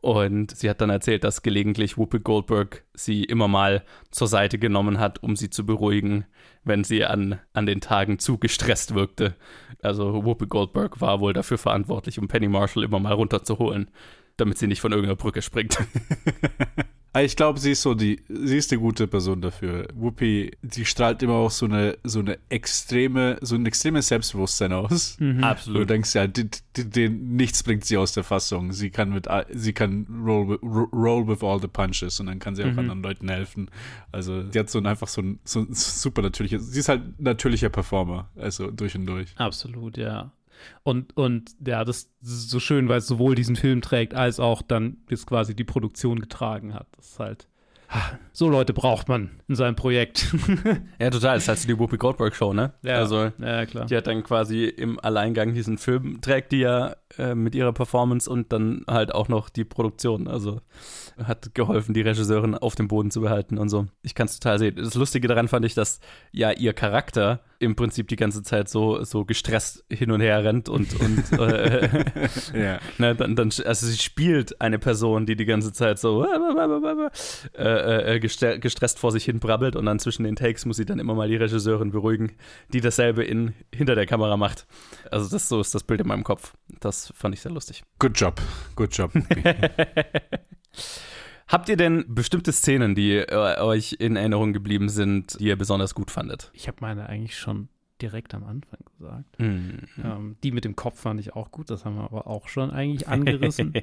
Und sie hat dann erzählt, dass gelegentlich Whoopi Goldberg sie immer mal zur Seite genommen hat, um sie zu beruhigen, wenn sie an, an den Tagen zu gestresst wirkte. Also Whoopi Goldberg war wohl dafür verantwortlich, um Penny Marshall immer mal runterzuholen, damit sie nicht von irgendeiner Brücke springt. Aber Ich glaube, sie ist so die, sie ist eine gute Person dafür. Whoopi, die strahlt immer auch so eine, so eine extreme, so ein extremes Selbstbewusstsein aus. Mhm. Und du Absolut. denkst ja, die, die, die, nichts bringt sie aus der Fassung. Sie kann mit, sie kann roll, roll with all the punches und dann kann sie auch anderen Leuten helfen. Also, sie hat so ein, einfach so ein, so ein super natürliches, sie ist halt ein natürlicher Performer, also durch und durch. Absolut, ja. Und, und ja, das ist so schön, weil es sowohl diesen Film trägt, als auch dann jetzt quasi die Produktion getragen hat. Das ist halt. So Leute braucht man in seinem Projekt. Ja, total. Das ist halt so die Whoopi Goldberg Show, ne? ja, Also, ja, klar. die hat dann quasi im Alleingang diesen Film, trägt die ja äh, mit ihrer Performance und dann halt auch noch die Produktion. Also hat geholfen, die Regisseurin auf dem Boden zu behalten und so. Ich kann es total sehen. Das Lustige daran fand ich, dass ja ihr Charakter im Prinzip die ganze Zeit so, so gestresst hin und her rennt und, und äh, Ja. ne, dann, dann, also sie spielt eine Person, die die ganze Zeit so äh, äh, geste- gestresst vor sich hin brabbelt und dann zwischen den Takes muss sie dann immer mal die Regisseurin beruhigen, die dasselbe in, hinter der Kamera macht. Also das so ist das Bild in meinem Kopf. Das fand ich sehr lustig. Good job. Good job. Habt ihr denn bestimmte Szenen, die äh, euch in Erinnerung geblieben sind, die ihr besonders gut fandet? Ich habe meine eigentlich schon direkt am Anfang gesagt. Hm. Ähm, die mit dem Kopf fand ich auch gut, das haben wir aber auch schon eigentlich angerissen.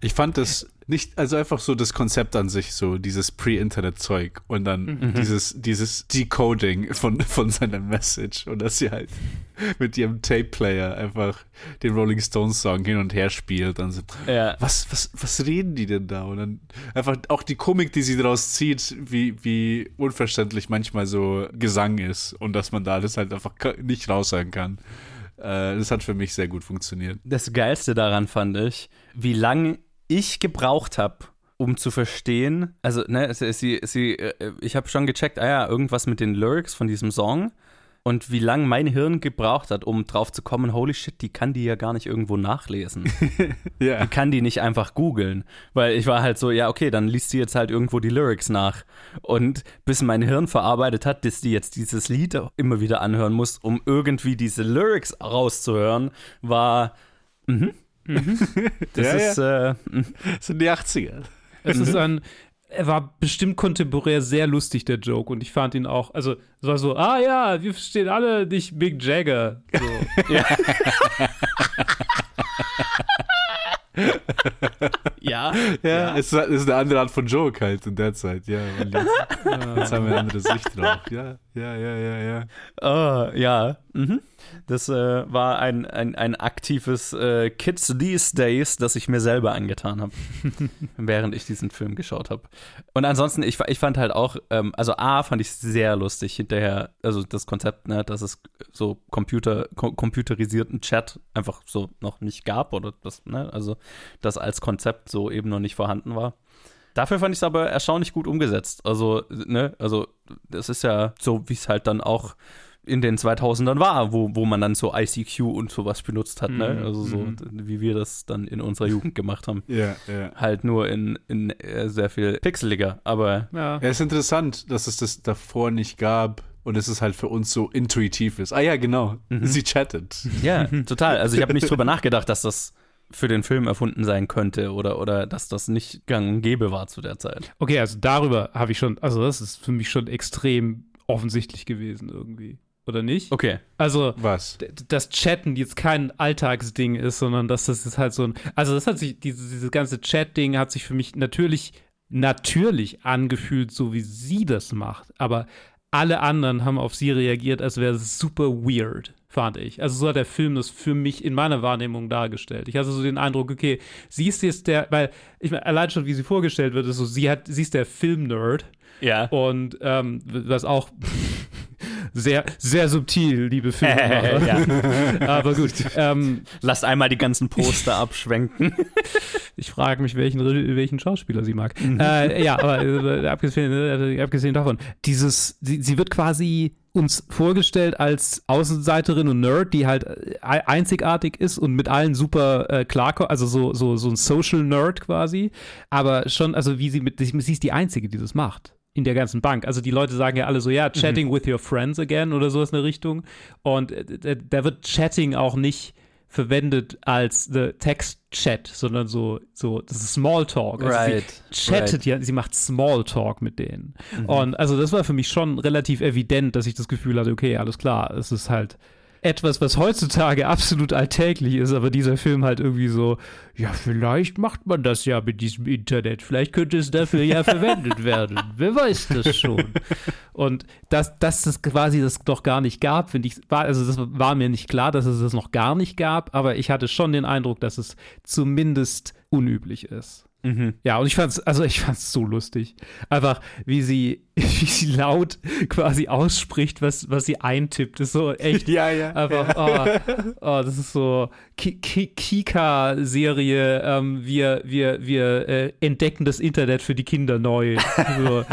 Ich fand das nicht, also einfach so das Konzept an sich, so dieses Pre-Internet-Zeug und dann dieses, dieses Decoding von, von seiner Message und dass sie halt mit ihrem Tape-Player einfach den Rolling Stones-Song hin und her spielt und so, Ja. was, was, was reden die denn da? Und dann einfach auch die Komik, die sie daraus zieht, wie, wie unverständlich manchmal so Gesang ist und dass man da das halt einfach nicht raushören kann. Äh, das hat für mich sehr gut funktioniert. Das Geilste daran fand ich, wie lange ich gebraucht habe, um zu verstehen. Also, ne, sie, sie, äh, ich habe schon gecheckt, ah ja, irgendwas mit den Lyrics von diesem Song. Und wie lange mein Hirn gebraucht hat, um drauf zu kommen, holy shit, die kann die ja gar nicht irgendwo nachlesen. Ja. Die kann die nicht einfach googeln. Weil ich war halt so, ja, okay, dann liest sie jetzt halt irgendwo die Lyrics nach. Und bis mein Hirn verarbeitet hat, dass die jetzt dieses Lied immer wieder anhören muss, um irgendwie diese Lyrics rauszuhören, war. Mhm. Mhm. Das Ja, ist. Äh, mhm. Das sind die 80er. Es ist ein, er war bestimmt kontemporär sehr lustig, der Joke. Und ich fand ihn auch, also es war so, ah ja, wir verstehen alle nicht Mick Jagger. So. ja. Ja, Es, ist, es ist eine andere Art von Joke halt in der Zeit, ja. Jetzt, jetzt haben wir eine andere Sicht drauf. Ja, ja, ja, ja, ja. Oh, ja. Mhm. Das äh, war ein, ein, ein aktives äh, Kids These Days, das ich mir selber angetan habe, während ich diesen Film geschaut habe. Und ansonsten, ich, ich fand halt auch, ähm, also A, fand ich sehr lustig hinterher, also das Konzept, ne, dass es so Computer, ko computerisierten Chat einfach so noch nicht gab oder das, ne, also das als Konzept so eben noch nicht vorhanden war. Dafür fand ich es aber erstaunlich gut umgesetzt. Also, ne, also das ist ja so, wie es halt dann auch in den 2000ern war, wo, wo man dann so ICQ und sowas benutzt hat, ne? Mhm, Also so, mhm. wie wir das dann in unserer Jugend gemacht haben. Ja, ja. Halt nur in, in äh, sehr viel pixeliger, aber Ja. Ja, ist interessant, dass es das davor nicht gab und es ist halt für uns so intuitiv ist. Ah ja, genau. Sie chattet. ja, total. Also ich habe nicht drüber nachgedacht, dass das für den Film erfunden sein könnte oder, oder dass das nicht gang und gäbe war zu der Zeit. Okay, also darüber habe ich schon, also das ist für mich schon extrem offensichtlich gewesen irgendwie. Oder nicht? Okay. Also, Was? dass Chatten jetzt kein Alltagsding ist, sondern dass das ist halt so ein. Also, das hat sich, dieses, dieses ganze Chat-Ding hat sich für mich natürlich, natürlich angefühlt, so wie sie das macht. Aber alle anderen haben auf sie reagiert, als wäre es super weird, fand ich. Also, so hat der Film das für mich in meiner Wahrnehmung dargestellt. Ich hatte so den Eindruck, okay, sie ist jetzt der, weil, ich meine, allein schon, wie sie vorgestellt wird, ist so, sie hat, sie ist der Film-Nerd. Ja. Und ähm, was auch sehr, sehr subtil, liebe Filmemacher. ja. Aber gut. Ähm, Lasst einmal die ganzen Poster abschwenken. ich frage mich, welchen, welchen Schauspieler sie mag. Äh, ja, aber äh, abgesehen, äh, abgesehen davon, dieses, sie, sie wird quasi uns vorgestellt als Außenseiterin und Nerd, die halt äh, einzigartig ist und mit allen super äh, klarkommt, also so, so, so ein Social Nerd quasi. Aber schon, also wie sie mit, sie ist die Einzige, die das macht. In der ganzen Bank. Also die Leute sagen ja alle so, ja, chatting with your friends again oder so ist eine Richtung. Und äh, da wird Chatting auch nicht verwendet als the Text-Chat, sondern so, so, das ist Smalltalk. Also Right, Sie chattet right. ja, sie macht Smalltalk mit denen. Und also das war für mich schon relativ evident, dass ich das Gefühl hatte, okay, alles klar, es ist halt etwas, was heutzutage absolut alltäglich ist, aber dieser Film halt irgendwie so, ja, vielleicht macht man das ja mit diesem Internet, vielleicht könnte es dafür ja verwendet werden, wer weiß das schon. Und dass, dass es quasi das doch gar nicht gab, finde ich, war, also das war mir nicht klar, dass es das noch gar nicht gab, aber ich hatte schon den Eindruck, dass es zumindest unüblich ist. Ja, und ich fand's, also ich fand's so lustig. Einfach, wie sie, wie sie laut quasi ausspricht, was, was sie eintippt. ist so echt. Ja, ja. Einfach, oh, oh, das ist so Ki- Ki- Kika-Serie. Ähm, wir wir, wir äh, entdecken das Internet für die Kinder neu. So,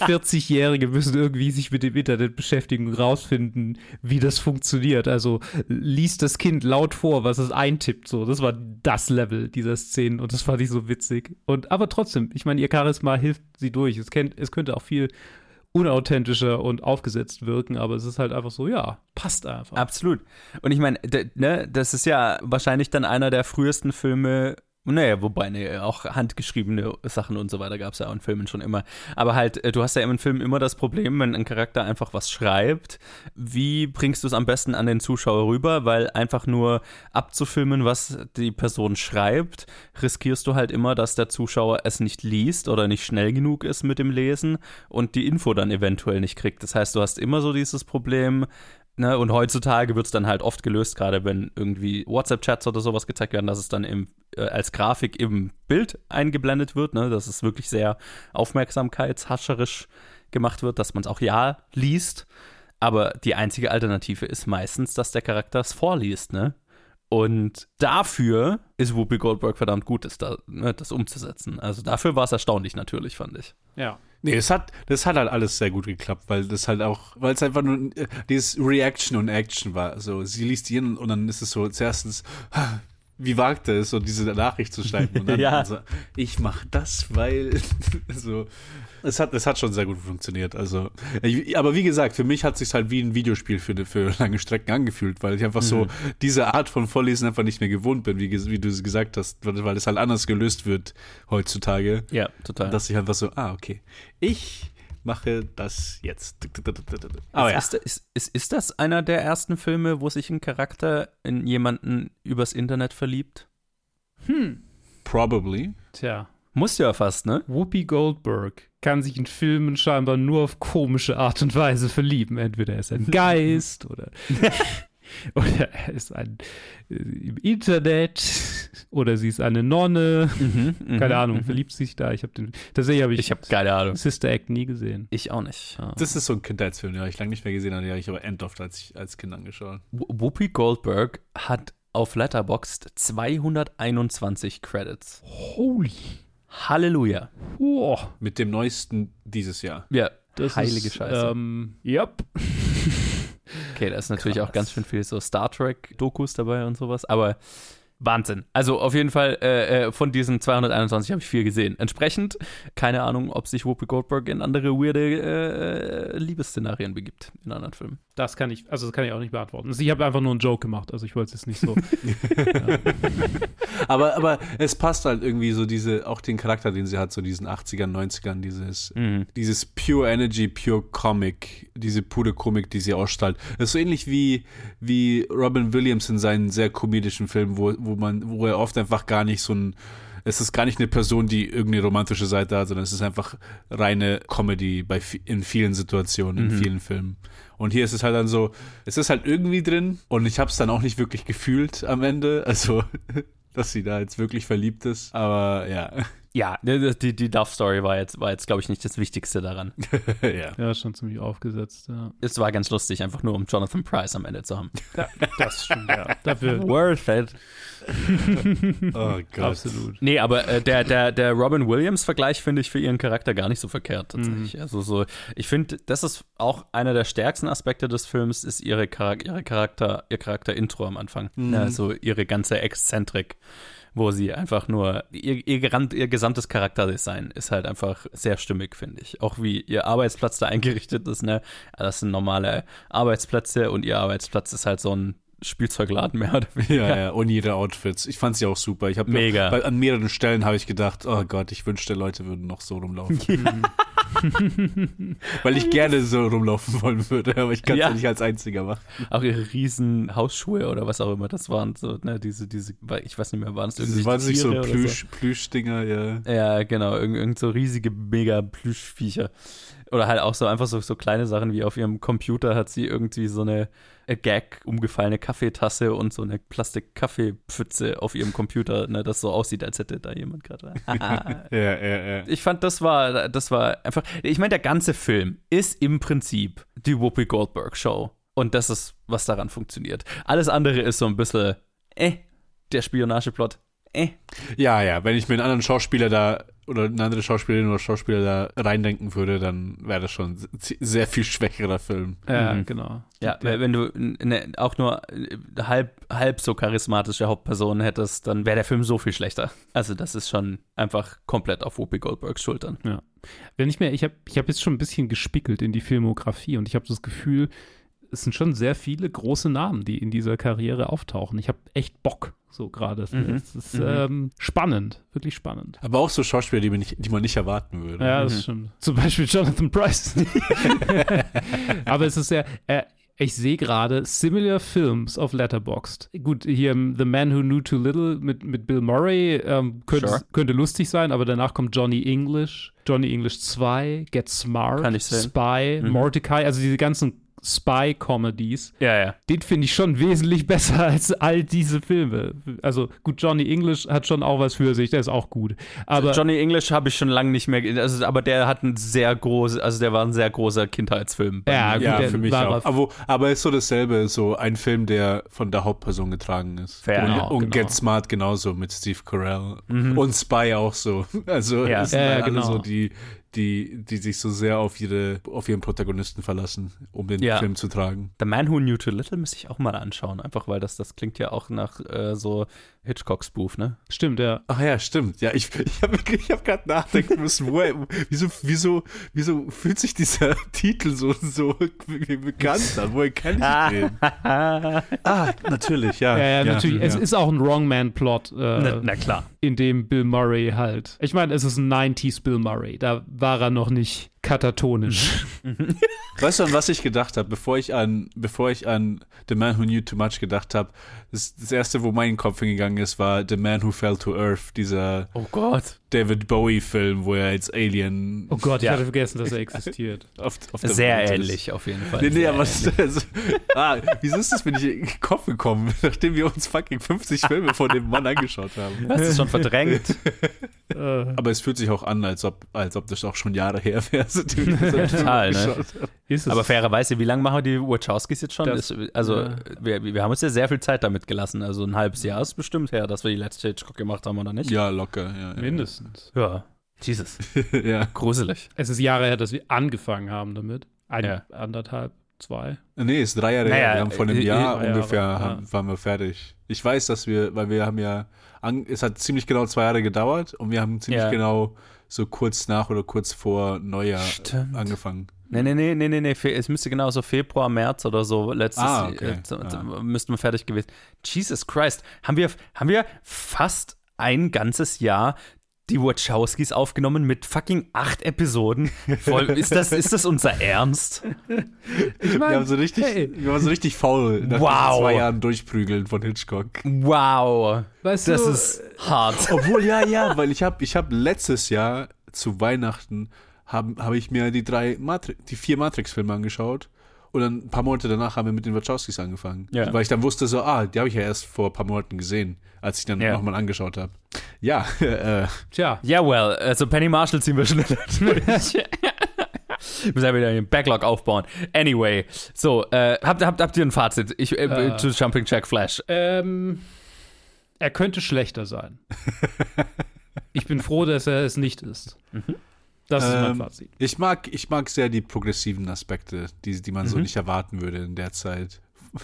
40-Jährige müssen irgendwie sich mit dem Internet beschäftigen und rausfinden, wie das funktioniert. Also liest das Kind laut vor, was es eintippt. So, das war das Level dieser Szenen und das fand ich so witzig. Und aber trotzdem, ich meine, ihr Charisma hilft sie durch. Es, kennt, es könnte auch viel unauthentischer und aufgesetzt wirken, aber es ist halt einfach so, ja, passt einfach. Absolut. Und ich meine, ne, das ist ja wahrscheinlich dann einer der frühesten Filme. Naja, wobei, ne, auch handgeschriebene Sachen und so weiter gab es ja auch in Filmen schon immer. Aber halt, äh, du hast ja im Film immer das Problem, wenn ein Charakter einfach was schreibt, wie bringst du es am besten an den Zuschauer rüber? Weil einfach nur abzufilmen, was die Person schreibt, riskierst du halt immer, dass der Zuschauer es nicht liest oder nicht schnell genug ist mit dem Lesen und die Info dann eventuell nicht kriegt. Das heißt, du hast immer so dieses Problem, Ne, und heutzutage wird es dann halt oft gelöst, gerade wenn irgendwie WhatsApp-Chats oder sowas gezeigt werden, dass es dann im, äh, als Grafik im Bild eingeblendet wird, ne, dass es wirklich sehr aufmerksamkeitshascherisch gemacht wird, dass man es auch ja liest. Aber die einzige Alternative ist meistens, dass der Charakter es vorliest, ne? Und dafür ist Whoopi Goldberg verdammt gut, das, da, ne, das umzusetzen. Also dafür war es erstaunlich natürlich, fand ich. ja. Nee, das hat, das hat halt alles sehr gut geklappt, weil das halt auch, weil es einfach nur äh, dieses Reaction und Action war. Also sie liest die hin und dann ist es so zuerstens, "Ha, wie wagt er es, so diese Nachricht zu schreiben? Und dann Ja. so, ich mach das, weil so. Es hat, es hat schon sehr gut funktioniert. Also, ich, aber wie gesagt, für mich hat es sich halt wie ein Videospiel für, für lange Strecken angefühlt, weil ich einfach so diese Art von Vorlesen einfach nicht mehr gewohnt bin, wie, wie du es gesagt hast, weil, weil es halt anders gelöst wird heutzutage. Ja, total. Dass ich einfach so, ah, okay. Ich mache das jetzt. Aber ja. ist, ist, ist, ist das einer der ersten Filme, wo sich ein Charakter in jemanden übers Internet verliebt? Probably. Tja. Muss ja fast, ne? Whoopi Goldberg kann sich in Filmen scheinbar nur auf komische Art und Weise verlieben. Entweder er ist ein Geist oder, oder er ist ein äh, im Internet oder sie ist eine Nonne. Keine Ahnung, verliebt sich da. Ich habe den tatsächlich habe ich, Ich habe keine Ahnung. Sister Act nie gesehen. Ich auch nicht. Das ist so ein Kindheitsfilm, den habe ich lange nicht mehr gesehen, den habe ich aber endoft als, ich- als Kind angeschaut. W- Whoopi Goldberg hat auf Letterboxd 221 Credits. Holy. Halleluja. Oh, Mit dem neuesten dieses Jahr. Ja, das heilige ist, Scheiße. Ähm, yep. okay, da ist natürlich auch krass. ganz schön viel so Star Trek-Dokus dabei und sowas, aber Wahnsinn. Also auf jeden Fall äh, äh, von diesen 221 habe ich viel gesehen. Entsprechend, keine Ahnung, ob sich Whoopi Goldberg in andere weirde äh, Liebesszenarien begibt in anderen Filmen. Das kann ich, also das kann ich auch nicht beantworten. Also ich habe einfach nur einen Joke gemacht, also ich wollte es jetzt nicht so. Aber, aber es passt halt irgendwie so diese, auch den Charakter, den sie hat, so diesen 80ern, 90ern, dieses, dieses Pure Energy, Pure Comic, diese pure Komik, die sie ausstrahlt. Das ist so ähnlich wie, wie Robin Williams in seinen sehr komedischen Filmen, wo, wo man, wo er oft einfach gar nicht so ein, es ist gar nicht eine Person, die irgendeine romantische Seite hat, sondern es ist einfach reine Comedy bei, in vielen Situationen, in vielen Filmen. Und hier ist es halt dann so, es ist halt irgendwie drin und ich habe es dann auch nicht wirklich gefühlt am Ende, also dass sie da jetzt wirklich verliebt ist. Aber ja, Ja, die, die, die Love Story war jetzt, war jetzt glaube ich, nicht das Wichtigste daran. ja. ja, schon ziemlich aufgesetzt, ja. Es war ganz lustig, einfach nur um Jonathan Price am Ende zu haben. Das stimmt, ja. Dafür Worth it. Oh Gott. absolut. Nee, aber äh, der, der, der Robin Williams-Vergleich finde ich für ihren Charakter gar nicht so verkehrt, tatsächlich. Also so, ich finde, das ist auch einer der stärksten Aspekte des Films, ist ihre, Charak ihre Charakter, ihr Charakter-Intro am Anfang. Also ihre ganze Exzentrik, wo sie einfach nur, ihr, ihr, ihr gesamtes Charakterdesign ist halt einfach sehr stimmig, finde ich. Auch wie ihr Arbeitsplatz da eingerichtet ist, ne? Das sind normale Arbeitsplätze und ihr Arbeitsplatz ist halt so ein Spielzeugladen mehr oder weniger. Ja, ja, und ihre Outfits. Ich fand sie auch super. Ich habe Mega. Bei, an mehreren Stellen habe ich gedacht, oh Gott, ich wünschte, Leute würden noch so rumlaufen. Weil ich gerne so rumlaufen wollen würde, aber ich kann es Ja. ja. nicht als einziger machen. auch ihre riesen Hausschuhe oder was auch immer das waren, so, ne, diese, diese, ich weiß nicht mehr, waren es irgendwie waren nicht so Plüsch, Plüschdinger, ja. Ja, genau, irgend, irgend so riesige, mega Plüschviecher. Oder halt auch so einfach so, so kleine Sachen wie auf ihrem Computer hat sie irgendwie so eine Gag umgefallene Kaffeetasse und so eine Plastik-Kaffeepfütze auf ihrem Computer, ne, das so aussieht, als hätte da jemand gerade. Ja, ja, ja. ich fand, das war, das war einfach. Ich meine, der ganze Film ist im Prinzip die Whoopi Goldberg Show. Und das ist, was daran funktioniert. Alles andere ist so ein bisschen, äh, der Spionageplot, äh. Ja, ja, wenn ich mir einen anderen Schauspieler da oder eine andere Schauspielerin oder Schauspieler da reindenken würde, dann wäre das schon ein sehr viel schwächerer Film. Ja, Mhm. genau. Ja, wenn du ne, auch nur äh, halb, halb so charismatische Hauptpersonen hättest, dann wäre der Film so viel schlechter. Also das ist schon einfach komplett auf Whoopi Goldbergs Schultern. Wenn ich mir, ich habe ich hab jetzt schon ein bisschen gespickelt in die Filmografie und ich habe das Gefühl, es sind schon sehr viele große Namen, die in dieser Karriere auftauchen. Ich habe echt Bock, so gerade. Mhm. Es ist Mhm. ähm, spannend, wirklich spannend. Aber auch so Schauspieler, die man nicht, die man nicht erwarten würde. Ja, das Mhm. stimmt. Zum Beispiel Jonathan Price. Aber es ist ja, äh, ich sehe gerade similar Films auf Letterboxd. Gut, hier ähm, The Man Who Knew Too Little mit, mit Bill Murray ähm, könnte, Sure. könnte lustig sein, aber danach kommt Johnny English, Johnny English 2, Get Smart. Spy, Mhm. Mordecai, also diese ganzen Spy-Comedies, Ja, ja. den finde ich schon wesentlich besser als all diese Filme. Also gut, Johnny English hat schon auch was für sich, der ist auch gut. Aber Johnny English habe ich schon lange nicht mehr, also, aber der hat ein sehr großes, also der war ein sehr großer Kindheitsfilm. Ja, gut, Ja, der für mich war auch. Aber, aber ist so dasselbe, so ein Film, der von der Hauptperson getragen ist. Fair und enough, und genau. Get Smart genauso mit Steve Carell. Und Spy auch so. Also Ja. sind Ja, genau. so die, die, die sich so sehr auf ihre, auf ihren Protagonisten verlassen, um den Ja. Film zu tragen. The Man Who Knew Too Little müsste ich auch mal anschauen, einfach weil das, das klingt ja auch nach äh, so Hitchcock-Spoof, ne? stimmt, ja. Ach ja, stimmt. Ja, ich, ich habe ich hab gerade nachdenken müssen, woher, wieso, wieso, wieso fühlt sich dieser Titel so, so bekannt an? Woher kenne ich den? ah, natürlich, ja. Ja, ja, natürlich. Es ja. ist auch ein Wrongman-Plot, äh, Na, na klar. in dem Bill Murray halt. Ich meine, es ist ein 90s Bill Murray. Da war er noch nicht katatonisch. Weißt du, an was ich gedacht habe, bevor ich an, bevor ich an The Man Who Knew Too Much gedacht habe? Das, das erste, wo mein Kopf hingegangen ist, war The Man Who Fell to Earth, dieser Oh Gott. David Bowie-Film, wo er als Alien Oh Gott, ich Ja. hatte vergessen, dass er existiert. auf, auf Sehr Welt ist. ähnlich auf jeden Fall. Nee, nee, aber es, also, ah, wieso ist das mir nicht in den Kopf gekommen, nachdem wir uns fucking 50 Filme von dem Mann angeschaut haben? Hast es schon verdrängt. äh, Aber es fühlt sich auch an, als ob, als ob das auch schon Jahre her wäre, wir Total, ne? ist. Aber fairerweise, wie lange machen die Wachowskis jetzt schon? Das- ist, also, ja. wir, wir haben uns ja sehr viel Zeit damit gelassen. Also ein halbes Jahr ist bestimmt her, dass wir die letzte Hitchcock gemacht haben, oder nicht? Ja, locker, ja. ja. Mindestens. Ja. Jesus. ja. Gruselig. Es ist Jahre her, dass wir angefangen haben damit. Ein, Ja. anderthalb, zwei. Nee, ist drei Jahre Naja, her. Wir haben vor einem äh, äh, Jahr Jahre, ungefähr ja. haben, waren wir fertig. Ich weiß, dass wir, weil wir haben ja, an, es hat ziemlich genau zwei Jahre gedauert und wir haben ziemlich Ja. genau so kurz nach oder kurz vor Neujahr Stimmt. angefangen. Nee, nee, nee, nee, nee, Es müsste genau so Februar, März oder so letztes Ah, okay. äh, Ah. müssten wir fertig gewesen. Jesus Christ. Haben wir, haben wir fast ein ganzes Jahr die Wachowskis aufgenommen mit fucking acht Episoden? Voll, ist, das, ist das unser Ernst? Ich Wir meine, haben so richtig, hey, wir waren so richtig faul nach Wow. zwei Jahren Durchprügeln von Hitchcock. Wow. weißt Das du, ist hart. Obwohl, ja, ja, weil ich habe ich hab letztes Jahr zu Weihnachten habe hab ich mir die drei Matri die vier Matrix-Filme angeschaut. Und dann ein paar Monate danach haben wir mit den Wachowskis angefangen. Ja. Weil ich dann wusste so, ah, die habe ich ja erst vor ein paar Monaten gesehen, als ich dann Ja. nochmal angeschaut habe. Ja, äh, tja, Ja, well, also Penny Marshall ziehen wir schneller durch. Müssen ja wieder den Backlog aufbauen. Anyway, so, äh, habt, habt, habt ihr ein Fazit? Ich, äh, Äh. zu Jumping Jack Flash. ähm, er könnte schlechter sein. ich bin froh, dass er es nicht ist. Das ist mein Ähm, Fazit. ich mag, ich mag sehr die progressiven Aspekte, die, die man so Mhm. nicht erwarten würde in der Zeit.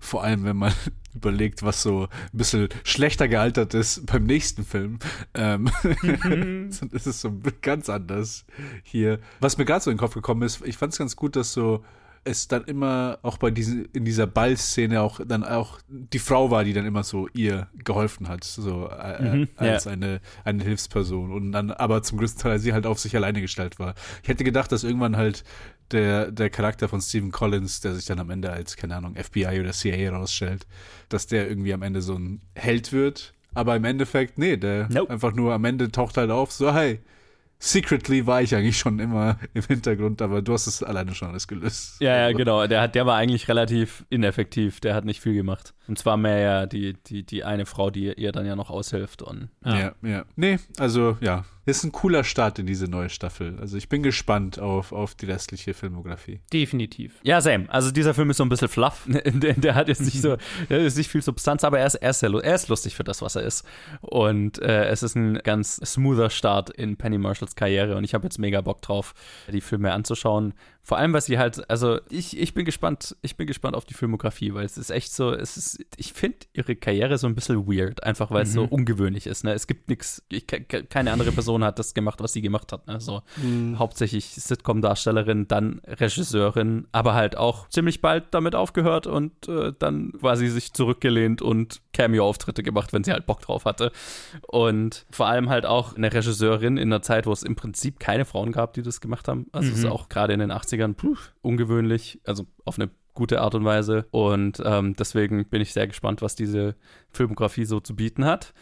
Vor allem, wenn man überlegt, was so ein bisschen schlechter gealtert ist beim nächsten Film. Ähm, das ist so ganz anders hier. Was mir gerade so in den Kopf gekommen ist, ich fand es ganz gut, dass so es dann immer auch bei diesen in dieser Ballszene auch dann auch die Frau war, die dann immer so ihr geholfen hat, so äh, Mhm, als ja. eine eine Hilfsperson und dann aber zum größten Teil sie halt auf sich alleine gestellt war. Ich hätte gedacht, dass irgendwann halt der der Charakter von Stephen Collins, der sich dann am Ende als keine Ahnung FBI oder CIA herausstellt, dass der irgendwie am Ende so ein Held wird, aber im Endeffekt nee, der Nope. einfach nur am Ende taucht halt auf, so hey secretly war ich eigentlich schon immer im Hintergrund, aber du hast es alleine schon alles gelöst. Ja, ja, genau. Der, hat, der war eigentlich relativ ineffektiv. Der hat nicht viel gemacht. Und zwar mehr ja die, die, die eine Frau, die ihr dann ja noch aushilft. Und, ja. ja, ja. Nee, also ja, ist ein cooler Start in diese neue Staffel. Also ich bin gespannt auf, auf die restliche Filmografie. Definitiv. Ja, same. Also dieser Film ist so ein bisschen fluff. Der, der hat jetzt nicht so, der ist nicht viel Substanz, aber er ist, er ist, sehr, er ist lustig für das, was er ist. Und äh, es ist ein ganz smoother Start in Penny Marshalls Karriere und ich habe jetzt mega Bock drauf, die Filme anzuschauen. Vor allem, was sie halt, also ich, ich bin gespannt, ich bin gespannt auf die Filmografie, weil es ist echt so, es ist, ich finde ihre Karriere so ein bisschen weird, einfach weil es so mhm. ungewöhnlich ist. Ne? Es gibt nichts, keine andere Person hat das gemacht, was sie gemacht hat. Ne? So, mhm. Hauptsächlich Sitcom-Darstellerin, dann Regisseurin, aber halt auch ziemlich bald damit aufgehört und äh, dann quasi sich zurückgelehnt und Cameo-Auftritte gemacht, wenn sie halt Bock drauf hatte. Und vor allem halt auch eine Regisseurin in einer Zeit, wo es im Prinzip keine Frauen gab, die das gemacht haben. Also mhm. es ist auch gerade in den 80 80ern puh, ungewöhnlich, also auf eine gute Art und Weise. Und ähm, deswegen bin ich sehr gespannt, was diese Filmografie so zu bieten hat.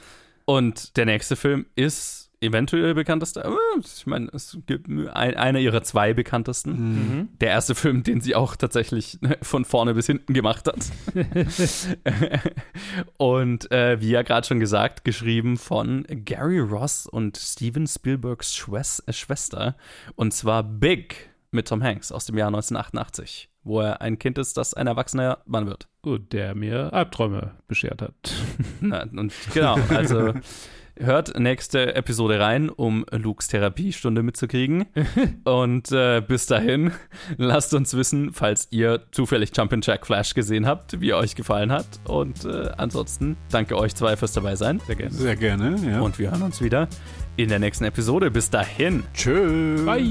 Und der nächste Film ist eventuell bekanntester, äh, ich meine, es gibt ein, einer ihrer zwei bekanntesten. Mhm. Der erste Film, den sie auch tatsächlich von vorne bis hinten gemacht hat. und äh, wie ja gerade schon gesagt, geschrieben von Gary Ross und Steven Spielbergs Schwester. Und zwar Big mit Tom Hanks aus dem Jahr 1988, wo er ein Kind ist, das ein erwachsener Mann wird. Und der mir Albträume beschert hat. Na, und genau, also hört nächste Episode rein, um Lukes Therapiestunde mitzukriegen. und äh, bis dahin, lasst uns wissen, falls ihr zufällig Jumpin' Jack Flash gesehen habt, wie er euch gefallen hat. Und äh, ansonsten danke euch zwei fürs dabei sein. Sehr gerne. Sehr gerne, ja. Und wir hören uns wieder in der nächsten Episode. Bis dahin. Tschüss. Bye.